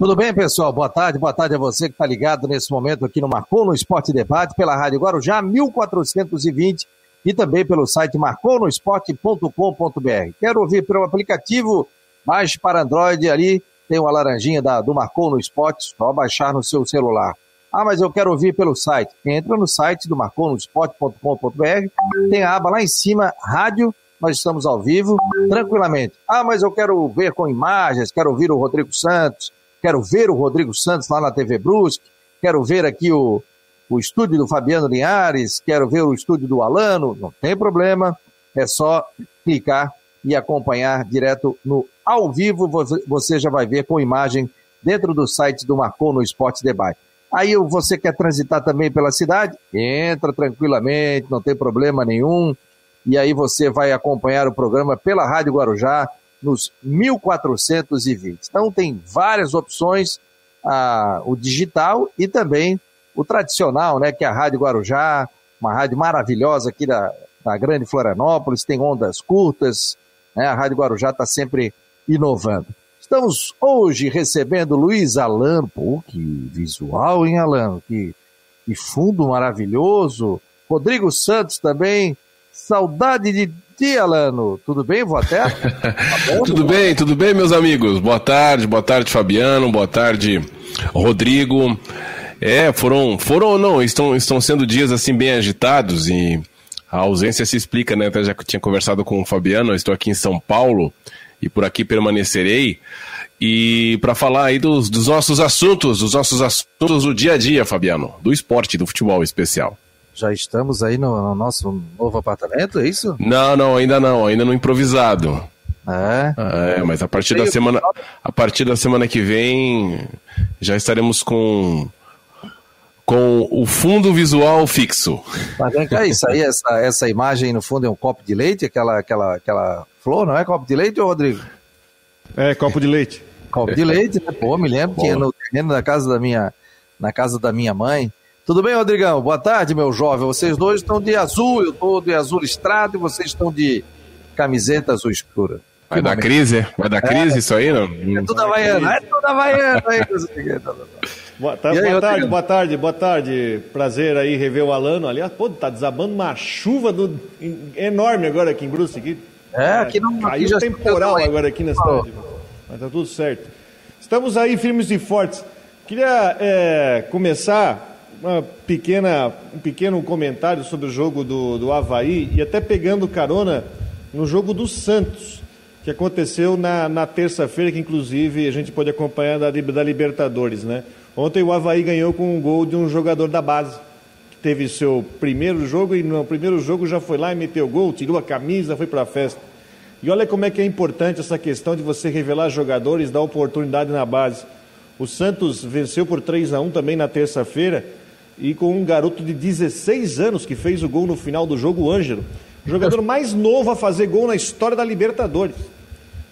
Tudo bem, pessoal? Boa tarde, boa tarde a você que está ligado nesse momento aqui no Marcou no Esporte Debate, pela Rádio Guarujá 1420 e também pelo site marconosport.com.br. Quero ouvir pelo aplicativo, baixe para Android ali, tem uma laranjinha da, do Marcou no Esporte, só baixar no seu celular. Ah, mas eu quero ouvir pelo site. Entra no site do marconosport.com.br, tem a aba lá em cima, rádio, nós estamos ao vivo, tranquilamente. Ah, mas eu quero ver com imagens, quero ouvir o Rodrigo Santos, quero ver o Rodrigo Santos lá na TV Brusque, quero ver aqui o, o estúdio do Fabiano Linhares, quero ver o estúdio do Alano, não tem problema, é só clicar e acompanhar direto no ao vivo, você já vai ver com imagem dentro do site do Marcou no Esporte Debate. Aí você quer transitar também pela cidade? Entra tranquilamente, não tem problema nenhum. E aí você vai acompanhar o programa pela Rádio Guarujá nos 1420. Então tem várias opções, ah, o digital e também o tradicional, né, que é a Rádio Guarujá, uma rádio maravilhosa aqui da, da Grande Florianópolis, tem ondas curtas, né, a Rádio Guarujá está sempre inovando. Estamos hoje recebendo Luiz Alan. Pô, que visual, hein, Alan? Que, que fundo maravilhoso. Rodrigo Santos também. Saudade de ti, Alano. Tudo bem? Boa tarde. Tá tudo bem, tudo bem, meus amigos? Boa tarde, boa tarde, Fabiano. Boa tarde, Rodrigo. É, foram, foram não, estão, estão sendo dias assim bem agitados e a ausência se explica, né? Até já que tinha conversado com o Fabiano, eu estou aqui em São Paulo e por aqui permanecerei. E para falar aí dos, dos, nossos assuntos, dos nossos assuntos do dia a dia, Fabiano, do esporte, do futebol especial. Já estamos aí no, no nosso novo apartamento, é isso? Não, não, ainda não, ainda no improvisado. É? É, mas a partir da semana, a partir da semana que vem já estaremos com com o fundo visual fixo. Mas vem cá, isso aí, essa, essa imagem no fundo é um copo de leite, aquela, aquela, aquela flor, não é copo de leite, Rodrigo? É, copo de leite. Copo de leite, né? Pô, me lembro que no terreno da casa da minha, na casa da minha mãe. Tudo bem, Rodrigão? Boa tarde, meu jovem. Vocês dois estão de azul, eu estou de azul estrado e vocês estão de camiseta azul escura. Vai dar crise? Vai dar crise é, isso aí, não? É tudo havaiano, é tudo havaiano aí. boa, tá, aí, boa tarde, boa tarde, boa tarde. Prazer aí rever o Alano. Aliás, pô, tá desabando uma chuva do, enorme agora aqui em Bruce. Aqui. É, aqui não. Caiu aqui temporal agora aqui na cidade. Mas tá tudo certo. Estamos aí firmes e fortes. Queria é, começar uma pequena, um pequeno comentário sobre o jogo do, do Havaí e até pegando carona no jogo do Santos, que aconteceu na, na terça-feira, que inclusive a gente pode acompanhar da, da Libertadores, né? Ontem o Havaí ganhou com um gol de um jogador da base, que teve seu primeiro jogo e no primeiro jogo já foi lá e meteu gol, tirou a camisa, foi para a festa. E olha como é que é importante essa questão de você revelar jogadores, dar oportunidade na base. O Santos venceu por 3 a 1 também na terça-feira e com um garoto de 16 anos que fez o gol no final do jogo, o Ângelo. Jogador mais novo a fazer gol na história da Libertadores.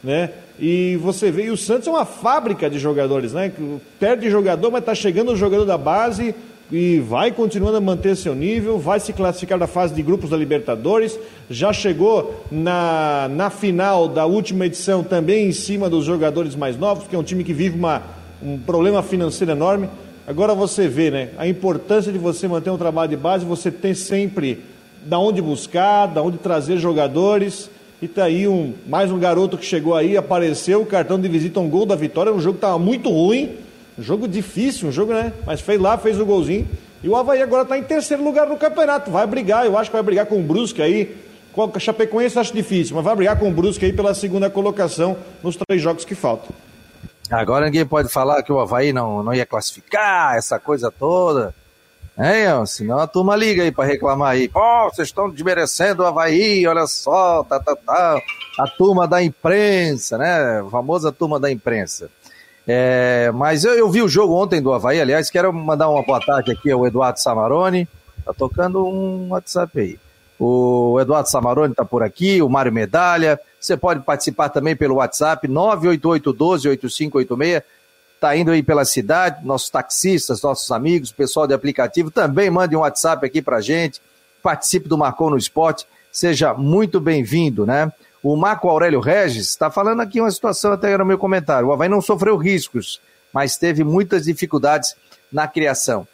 Né? E você vê, e o Santos é uma fábrica de jogadores, né? Perde jogador, mas está chegando o jogador da base, e vai continuando a manter seu nível, vai se classificar da fase de grupos da Libertadores, já chegou na, na final da última edição também em cima dos jogadores mais novos, que é um time que vive uma, um problema financeiro enorme. Agora você vê né, a importância de você manter um trabalho de base, você tem sempre da onde buscar, da onde trazer jogadores. E tá aí um, mais um garoto que chegou aí, apareceu, o cartão de visita, um gol da vitória, um jogo que estava muito ruim jogo difícil, um jogo, né? Mas fez lá, fez o golzinho. E o Havaí agora está em terceiro lugar no campeonato. Vai brigar, eu acho que vai brigar com o Brusque aí. Com a Chapecoense acho difícil, mas vai brigar com o Brusque aí pela segunda colocação nos três jogos que faltam. Agora ninguém pode falar que o Havaí não, não ia classificar, essa coisa toda. É, senão a turma liga aí para reclamar aí. Pô, vocês estão desmerecendo o Havaí, olha só, tá, tá, tá. A turma da imprensa, né? A famosa turma da imprensa. É, mas eu, eu, vi o jogo ontem do Havaí, aliás, quero mandar uma boa tarde aqui ao Eduardo Samarone. Tá tocando um WhatsApp aí. O Eduardo Samarone está por aqui, o Mário Medalha. Você pode participar também pelo WhatsApp 988-12-8586. Está indo aí pela cidade, nossos taxistas, nossos amigos, pessoal de aplicativo, também mande um WhatsApp aqui para gente. Participe do Marcou no Esporte. Seja muito bem-vindo, né? O Marco Aurélio Regis está falando aqui uma situação até no meu comentário. O Havaí não sofreu riscos mas teve muitas dificuldades na criação.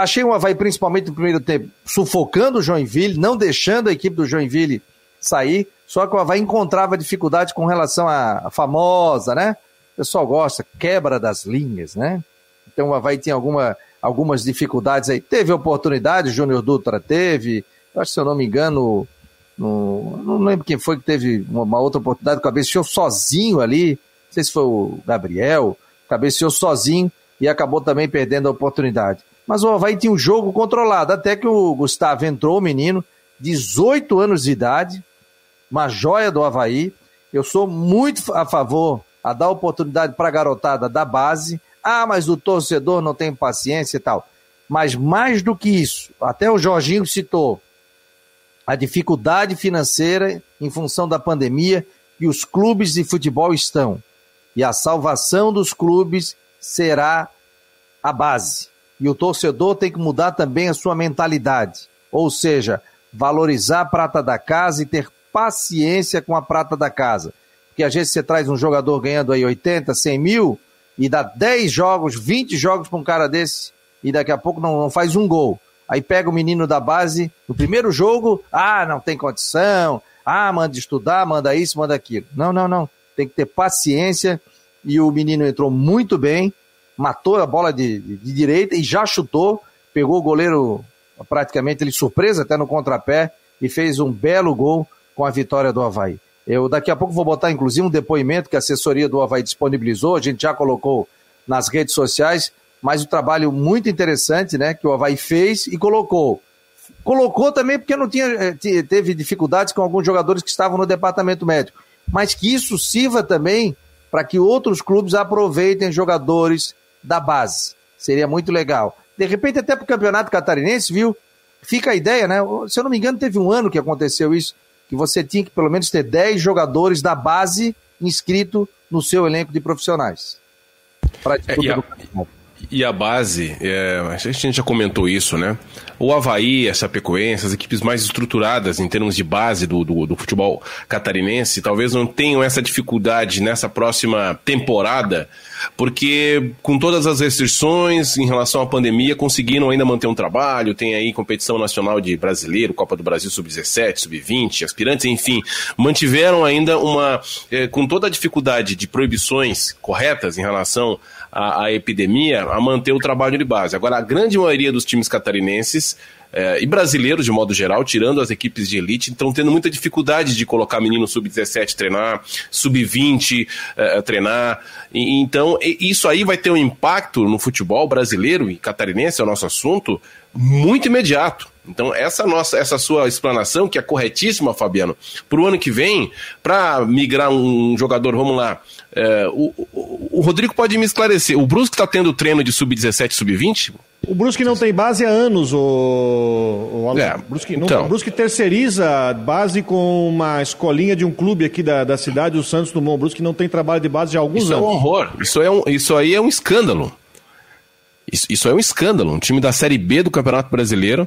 Achei o Havaí, principalmente no primeiro tempo, sufocando o Joinville, não deixando a equipe do Joinville sair, só que o Havaí encontrava dificuldade com relação à famosa, né? O pessoal gosta, quebra das linhas, né? Então o Havaí tinha alguma, algumas dificuldades aí. Teve oportunidade, o Júnior Dutra teve, acho que se eu não me engano, no, não lembro quem foi que teve uma, uma outra oportunidade, cabeceou sozinho ali, não sei se foi o Gabriel, cabeceou sozinho e acabou também perdendo a oportunidade. Mas o Havaí tinha um jogo controlado, até que o Gustavo entrou, o menino, 18 anos de idade, uma joia do Havaí. Eu sou muito a favor a dar oportunidade para a garotada da base. Ah, mas o torcedor não tem paciência e tal. Mas mais do que isso, até o Jorginho citou a dificuldade financeira em função da pandemia que os clubes de futebol estão. E a salvação dos clubes será a base. E o torcedor tem que mudar também a sua mentalidade. Ou seja, valorizar a prata da casa e ter paciência com a prata da casa. Porque às vezes você traz um jogador ganhando aí 80, 100 mil e dá 10 jogos, 20 jogos para um cara desse e daqui a pouco não, não faz um gol. Aí pega o menino da base, no primeiro jogo, ah, não tem condição, ah, manda estudar, manda isso, manda aquilo. Não, não, não. Tem que ter paciência. E o menino entrou muito bem, matou a bola de, de, de direita e já chutou, pegou o goleiro praticamente ele surpresa até no contrapé e fez um belo gol com a vitória do Havaí. Eu daqui a pouco vou botar inclusive um depoimento que a assessoria do Havaí disponibilizou, a gente já colocou nas redes sociais, mas o um trabalho muito interessante, né, que o Havaí fez e colocou. Colocou também porque não tinha eh, teve dificuldades com alguns jogadores que estavam no departamento médico, mas que isso sirva também para que outros clubes aproveitem jogadores da base. Seria muito legal. De repente até para o campeonato catarinense, viu? Fica a ideia, né? Se eu não me engano, teve um ano que aconteceu isso que você tinha que pelo menos ter 10 jogadores da base inscrito no seu elenco de profissionais. Para disputa é, do e a base, é, a gente já comentou isso, né? O Havaí, a Chapecoense, as equipes mais estruturadas em termos de base do, do, do, futebol catarinense, talvez não tenham essa dificuldade nessa próxima temporada, porque com todas as restrições em relação à pandemia, conseguiram ainda manter um trabalho, tem aí competição nacional de brasileiro, Copa do Brasil Sub-17, Sub-20, aspirantes, enfim, mantiveram ainda uma, é, com toda a dificuldade de proibições corretas em relação a, a epidemia a manter o trabalho de base. Agora, a grande maioria dos times catarinenses é, e brasileiros de modo geral, tirando as equipes de elite, estão tendo muita dificuldade de colocar menino sub-17 treinar, sub-20 é, treinar. E, então, isso aí vai ter um impacto no futebol brasileiro e catarinense, é o nosso assunto, muito imediato. Então, essa nossa, essa sua explanação, que é corretíssima, Fabiano, para o ano que vem, para migrar um jogador, vamos lá, é, o, o, o, Rodrigo pode me esclarecer, o Brusque está tendo treino de sub-17, sub-20? O Brusque não tem base há anos, o, o é, Brusque, não, então. o Brusque terceiriza base com uma escolinha de um clube aqui da, da cidade, o Santos Dumont. O Brusque não tem trabalho de base há alguns isso anos. Isso é um horror, isso, é um, isso aí é um escândalo. Isso, isso é um escândalo. Um time da Série B do Campeonato Brasileiro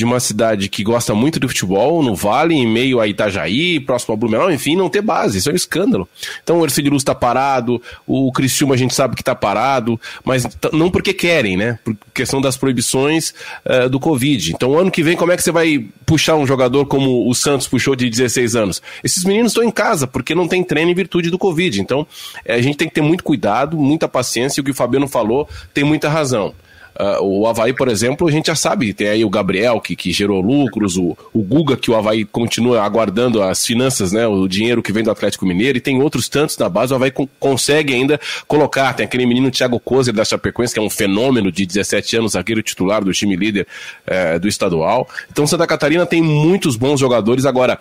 de uma cidade que gosta muito de futebol, no Vale, em meio a Itajaí, próximo a Blumenau, enfim, não ter base. Isso é um escândalo. Então o Ercílio Luz está parado, o Criciúma a gente sabe que está parado, mas não porque querem, né? Por questão das proibições uh, do Covid. Então, ano que vem, como é que você vai puxar um jogador como o Santos puxou de 16 anos? Esses meninos estão em casa porque não tem treino em virtude do Covid. Então, eh, a gente tem que ter muito cuidado, muita paciência, e o que o Fabiano falou tem muita razão. Uh, o Havaí, por exemplo, a gente já sabe, tem aí o Gabriel que, que gerou lucros, o, o Guga que o Havaí continua aguardando as finanças, né, o dinheiro que vem do Atlético Mineiro, e tem outros tantos na base, o Havaí co consegue ainda colocar. Tem aquele menino Thiago Kozer da Chapecoense, que é um fenômeno de 17 anos, zagueiro titular do time líder eh, do estadual. Então Santa Catarina tem muitos bons jogadores. Agora,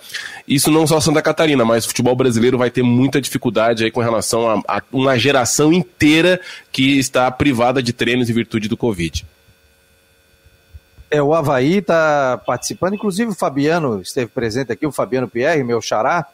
isso não só Santa Catarina, mas o futebol brasileiro vai ter muita dificuldade aí com relação a, a uma geração inteira que está privada de treinos em virtude do Covid. É, o Havaí está participando, inclusive o Fabiano esteve presente aqui, o Fabiano Pierre, meu xará,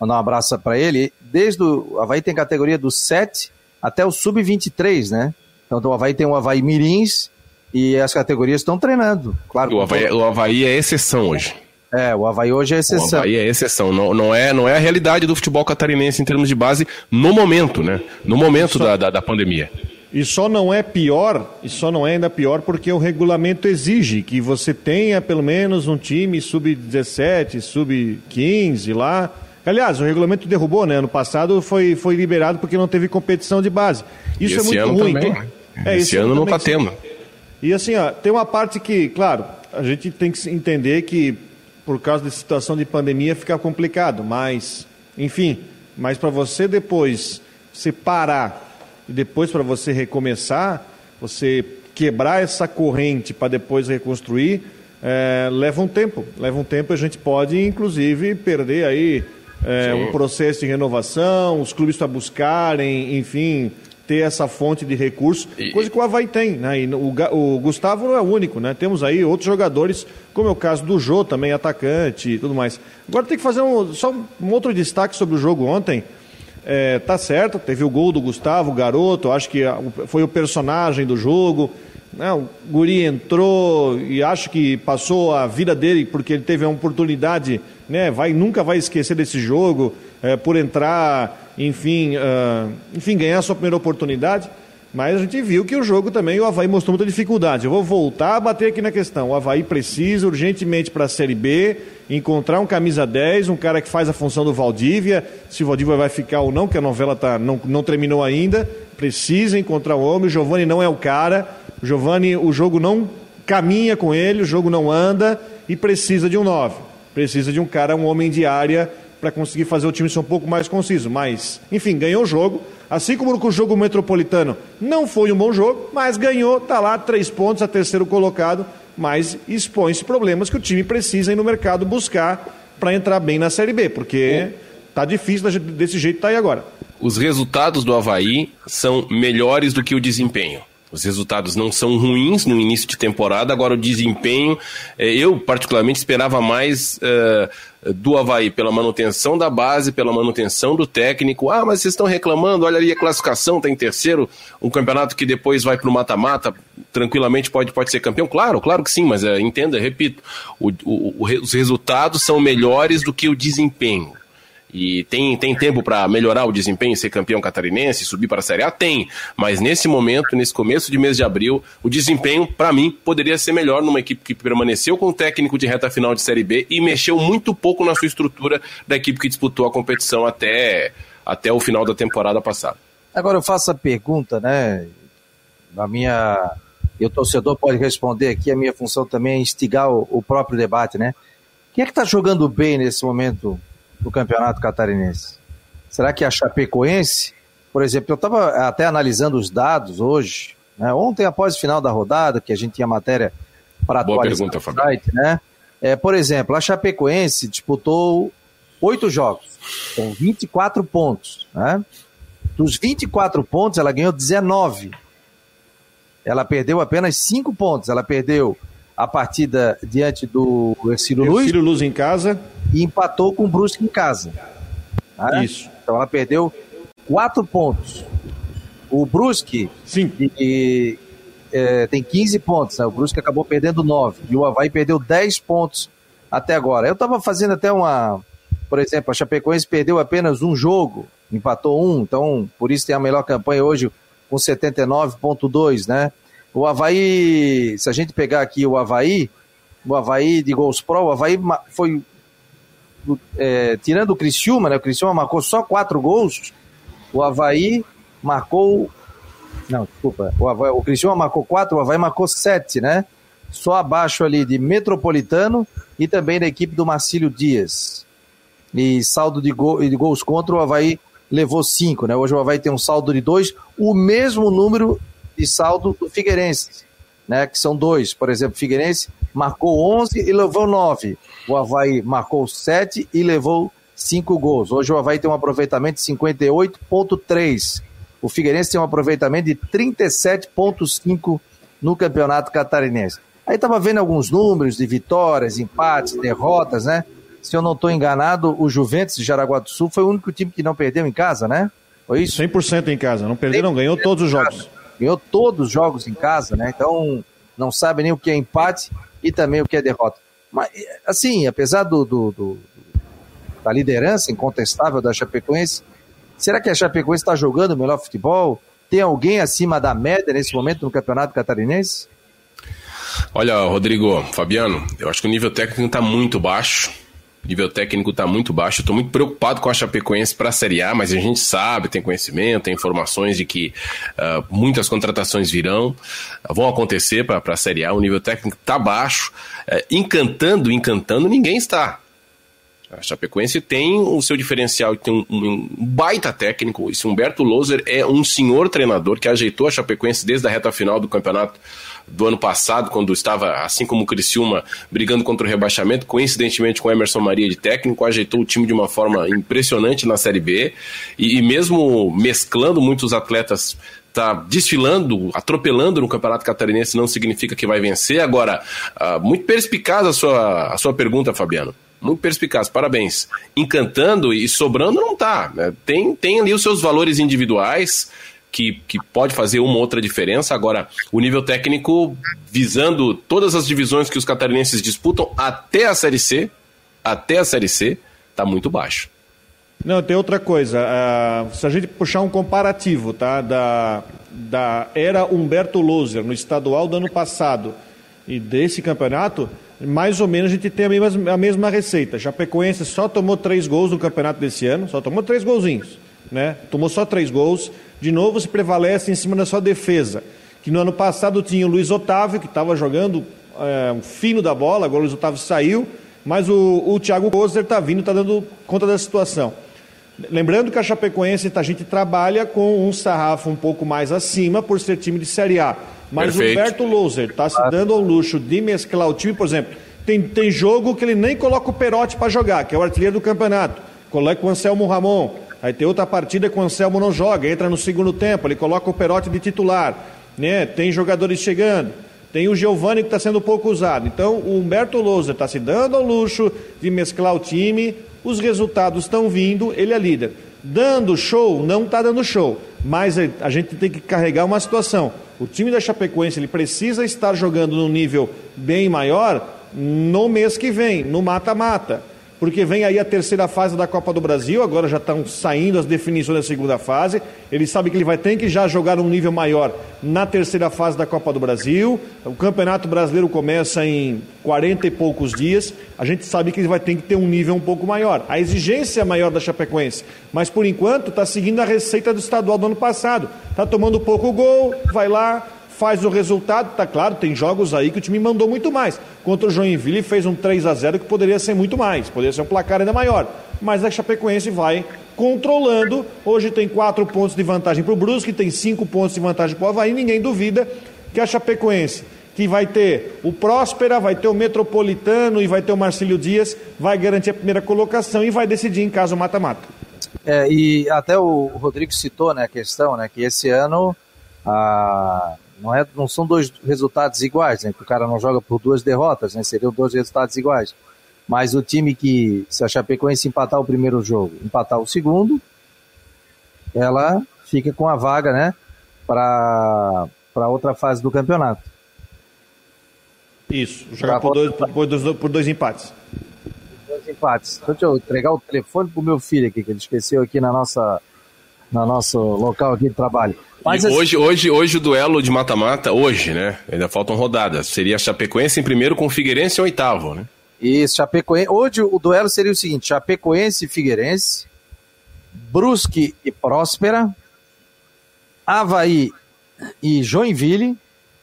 mandar um abraço para ele. Desde o, o Havaí tem categoria do 7 até o sub-23, né? Então o Havaí tem o Havaí Mirins e as categorias estão treinando. Claro. O Havaí, o Havaí é exceção hoje. É, o Havaí hoje é exceção. O Havaí é exceção, não, não, é, não é a realidade do futebol catarinense em termos de base no momento, né? No momento da, da, da pandemia. E só não é pior, e só não é ainda pior porque o regulamento exige que você tenha pelo menos um time sub-17, sub-15 lá. Aliás, o regulamento derrubou, né? Ano passado foi, foi liberado porque não teve competição de base. Isso é muito ruim. Também. É, esse ano não está tendo. E assim, ó, tem uma parte que, claro, a gente tem que entender que por causa da situação de pandemia fica complicado, mas, enfim, mas para você depois se parar e depois para você recomeçar, você quebrar essa corrente para depois reconstruir, é, leva um tempo. Leva um tempo, a gente pode, inclusive, perder aí é, um processo de renovação, os clubes para buscarem, enfim, ter essa fonte de recursos, e, coisa que o Havaí tem, né? E o, o, Gustavo não é o único, né? Temos aí outros jogadores, como é o caso do Jô, também atacante e tudo mais. Agora tem que fazer um, só um outro destaque sobre o jogo ontem. É, tá certo, teve o gol do Gustavo, garoto, acho que foi o personagem do jogo. Né? O Guri entrou e acho que passou a vida dele porque ele teve a oportunidade, né? vai, nunca vai esquecer desse jogo, é, por entrar, enfim, uh, enfim, ganhar a sua primeira oportunidade. Mas a gente viu que o jogo também, o Havaí mostrou muita dificuldade. Eu vou voltar a bater aqui na questão. O Havaí precisa urgentemente para a Série B encontrar um camisa 10, um cara que faz a função do Valdívia, se o Valdívia vai ficar ou não, que a novela tá, não, não terminou ainda. Precisa encontrar o homem. O Giovani não é o cara. O Giovani, o jogo não caminha com ele, o jogo não anda e precisa de um 9. Precisa de um cara, um homem de área para conseguir fazer o time ser um pouco mais conciso. Mas, enfim, ganhou o jogo. Assim como o jogo metropolitano não foi um bom jogo, mas ganhou, está lá, três pontos, a terceiro colocado, mas expõe-se problemas que o time precisa ir no mercado buscar para entrar bem na Série B, porque tá difícil desse jeito tá aí agora. Os resultados do Havaí são melhores do que o desempenho. Os resultados não são ruins no início de temporada, agora o desempenho, é, eu particularmente esperava mais uh, do Havaí pela manutenção da base, pela manutenção do técnico. Ah, mas vocês estão reclamando, olha ali a classificação, está em terceiro, um campeonato que depois vai para o mata-mata, tranquilamente pode, pode ser campeão. Claro, claro que sim, mas uh, entenda, repito, o, o, os resultados são melhores do que o desempenho. E tem, tem tempo para melhorar o desempenho, ser campeão catarinense, subir para a Série A? Tem. Mas nesse momento, nesse começo de mês de abril, o desempenho, para mim, poderia ser melhor numa equipe que permaneceu com o técnico de reta final de Série B e mexeu muito pouco na sua estrutura da equipe que disputou a competição até, até o final da temporada passada. Agora eu faço a pergunta, né? Na minha. E o torcedor pode responder aqui, a minha função também é instigar o, o próprio debate, né? Quem é que está jogando bem nesse momento do Campeonato Catarinense? Será que a Chapecoense, por exemplo, eu estava até analisando os dados hoje, né? ontem após o final da rodada, que a gente tinha matéria para atualizar pergunta, o site, né? É, por exemplo, a Chapecoense disputou oito jogos, com 24 pontos, né? Dos 24 pontos, ela ganhou 19. Ela perdeu apenas 5 pontos. Ela perdeu a partida diante do Ercílio Luz. Ercílio Luz em casa. E empatou com o Brusque em casa. Né? Isso. Então ela perdeu quatro pontos. O Brusque Sim. E, é, tem 15 pontos. Né? O Brusque acabou perdendo 9. E o Havaí perdeu 10 pontos até agora. Eu estava fazendo até uma. Por exemplo, a Chapecoense perdeu apenas um jogo, empatou um, então por isso tem a melhor campanha hoje com 79,2, né? O Havaí, se a gente pegar aqui o Havaí, o Havaí de gols pro, o Havaí foi. É, tirando o Criciúma, né? O Criciúma marcou só quatro gols. O Havaí marcou. Não, desculpa. O, Havaí, o Criciúma marcou quatro, o Havaí marcou sete, né? Só abaixo ali de Metropolitano e também da equipe do Marcílio Dias. E saldo de, gol, de gols contra, o Havaí levou cinco, né? Hoje o Havaí tem um saldo de dois, o mesmo número de saldo do Figueirense, né, que são dois. Por exemplo, Figueirense marcou 11 e levou 9. O Havaí marcou 7 e levou 5 gols. Hoje o Havaí tem um aproveitamento de 58,3. O Figueirense tem um aproveitamento de 37,5 no Campeonato Catarinense. Aí estava vendo alguns números de vitórias, empates, derrotas, né? Se eu não estou enganado, o Juventus de Jaraguá do Sul foi o único time que não perdeu em casa, né? Foi isso? 100% em casa, não perdeu, ganhou todos os jogos ganhou todos os jogos em casa, né? Então não sabe nem o que é empate e também o que é derrota. Mas, assim, apesar do, do, do da liderança incontestável da Chapecoense, será que a Chapecoense está jogando o melhor futebol? Tem alguém acima da média nesse momento no Campeonato Catarinense? Olha, Rodrigo, Fabiano, eu acho que o nível técnico está muito baixo. Nível técnico está muito baixo. Estou muito preocupado com a Chapecoense para a Série A, mas a gente sabe, tem conhecimento, tem informações de que uh, muitas contratações virão, uh, vão acontecer para a Série A. O nível técnico está baixo. Uh, encantando, encantando, ninguém está. A Chapecoense tem o seu diferencial, tem um, um, baita técnico. Esse Humberto Loser é um senhor treinador que ajeitou a Chapecoense desde a reta final do campeonato do ano passado, quando estava, assim como o Criciúma, brigando contra o rebaixamento, coincidentemente com o Emerson Maria de técnico, ajeitou o time de uma forma impressionante na Série B e, e mesmo mesclando muitos atletas tá desfilando, atropelando no Campeonato Catarinense não significa que vai vencer. Agora, uh, muito perspicaz a sua, a sua pergunta, Fabiano muito perspicaz, parabéns. Encantando e sobrando não tá. Né? Tem, tem ali os seus valores individuais que, que pode fazer uma outra diferença. Agora, o nível técnico, visando todas as divisões que os catarinenses disputam até a Série C, até a Série C, tá muito baixo. Não, tem outra coisa. Uh, se a gente puxar um comparativo, tá? Da, da era Humberto Loser no estadual do ano passado e desse campeonato, mais ou menos a gente tem a mesma, a mesma receita. Chapecoense só tomou três gols no campeonato desse ano, só tomou três golzinhos, né? Tomou só três gols. De novo se prevalece em cima da sua defesa, que no ano passado tinha o Luiz Otávio, que estava jogando é, um fino da bola, agora o Luiz Otávio saiu, mas o, o Thiago Kozer está vindo, está dando conta da situação. Lembrando que a Chapecoense, a gente trabalha com um sarrafo um pouco mais acima por ser time de Série A. Mas Perfeito. o Humberto Loser está se dando ao luxo de mesclar o time, por exemplo. Tem, tem jogo que ele nem coloca o Perotti para jogar, que é o artilheiro do campeonato. Coloca o Anselmo Ramon. Aí tem outra partida que o Anselmo não joga, entra no segundo tempo, ele coloca o Perotti de titular. Né? Tem jogadores chegando. Tem o Giovani que está sendo pouco usado. Então, o Humberto Loser está se dando ao luxo de mesclar o time, os resultados estão vindo, ele é líder. Dando show, não está dando show. Mas a gente tem que carregar uma situação. O time da Chapecoense ele precisa estar jogando num nível bem maior no mês que vem, no mata-mata porque vem aí a terceira fase da Copa do Brasil, agora já estão saindo as definições da segunda fase. Ele sabe que ele vai ter que já jogar um nível maior na terceira fase da Copa do Brasil. O Campeonato Brasileiro começa em 40 e poucos dias. A gente sabe que ele vai ter que ter um nível um pouco maior. A exigência é maior da Chapecoense, mas por enquanto está seguindo a receita do estadual do ano passado. Está tomando pouco gol, vai lá, faz o resultado, tá claro, tem jogos aí que o time mandou muito mais. Contra o Joinville fez um 3 a 0 que poderia ser muito mais, poderia ser um placar ainda maior. Mas a Chapecoense vai controlando. Hoje tem quatro pontos de vantagem para o Brusque, tem cinco pontos de vantagem para o Havaí. Ninguém duvida que a Chapecoense, que vai ter o Próspera, vai ter o Metropolitano e vai ter o Marcílio Dias, vai garantir a primeira colocação e vai decidir em caso mata-mata. É, e até o Rodrigo citou né, a questão, né, que esse ano a, não, é, não são dois resultados iguais, né? Que o cara não joga por duas derrotas, né? Seriam dois resultados iguais. Mas o time que, se a Chapecoense empatar o primeiro jogo, empatar o segundo, ela fica com a vaga, né? Para outra fase do campeonato. Isso, jogar por dois, por, dois, por dois empates. Dois empates. Deixa eu entregar o telefone pro meu filho aqui, que ele esqueceu aqui na nossa, na nosso local aqui de trabalho. Assim, hoje, hoje, hoje o duelo de mata-mata, hoje, né? Ainda faltam rodadas. Seria Chapecoense em primeiro com Figueirense em oitavo, né? Isso, Chapecoense. Hoje o duelo seria o seguinte: Chapecoense e Figueirense, Brusque e Próspera, Havaí e Joinville,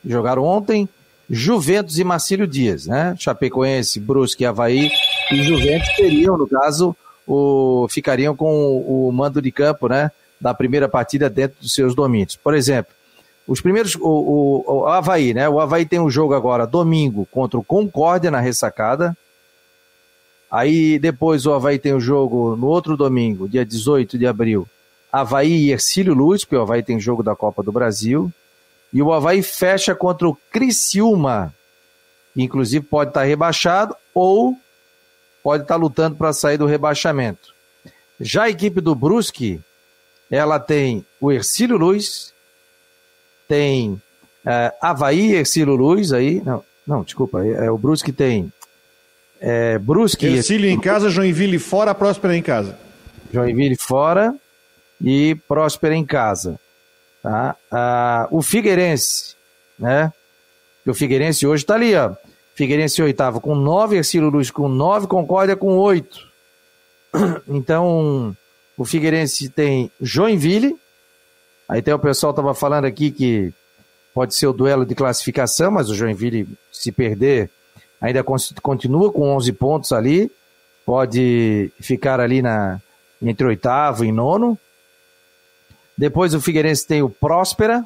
jogaram ontem, Juventus e Marcílio Dias, né? Chapecoense, Brusque, Havaí e Juventus teriam, no caso, o, ficariam com o, o mando de campo, né? Da primeira partida dentro dos seus domínios. Por exemplo, os primeiros, o, o, o Havaí, né? O Havaí tem um jogo agora domingo contra o Concórdia na ressacada. Aí depois o Havaí tem o um jogo no outro domingo, dia 18 de abril. Havaí e Ercílio Luz, porque o Havaí tem jogo da Copa do Brasil. E o Havaí fecha contra o Criciúma. Inclusive pode estar rebaixado ou pode estar lutando para sair do rebaixamento. Já a equipe do Brusque ela tem o Ercílio Luz, tem uh, Havaí Ercílio Luz aí, não, não, desculpa, é, é o Brusque tem é, Brusque... Ercílio em casa, Joinville fora, Próspera em casa. Joinville fora e Próspera em casa. Tá? Ah, o Figueirense, né? o Figueirense hoje está ali, ó. Figueirense oitavo com nove, Ercílio Luz com nove, Concórdia com oito. Então, o Figueirense tem Joinville. Aí tem o pessoal estava falando aqui que pode ser o duelo de classificação, mas o Joinville, se perder, ainda continua com 11 pontos ali. Pode ficar ali na, entre oitavo e nono. Depois o Figueirense tem o Próspera,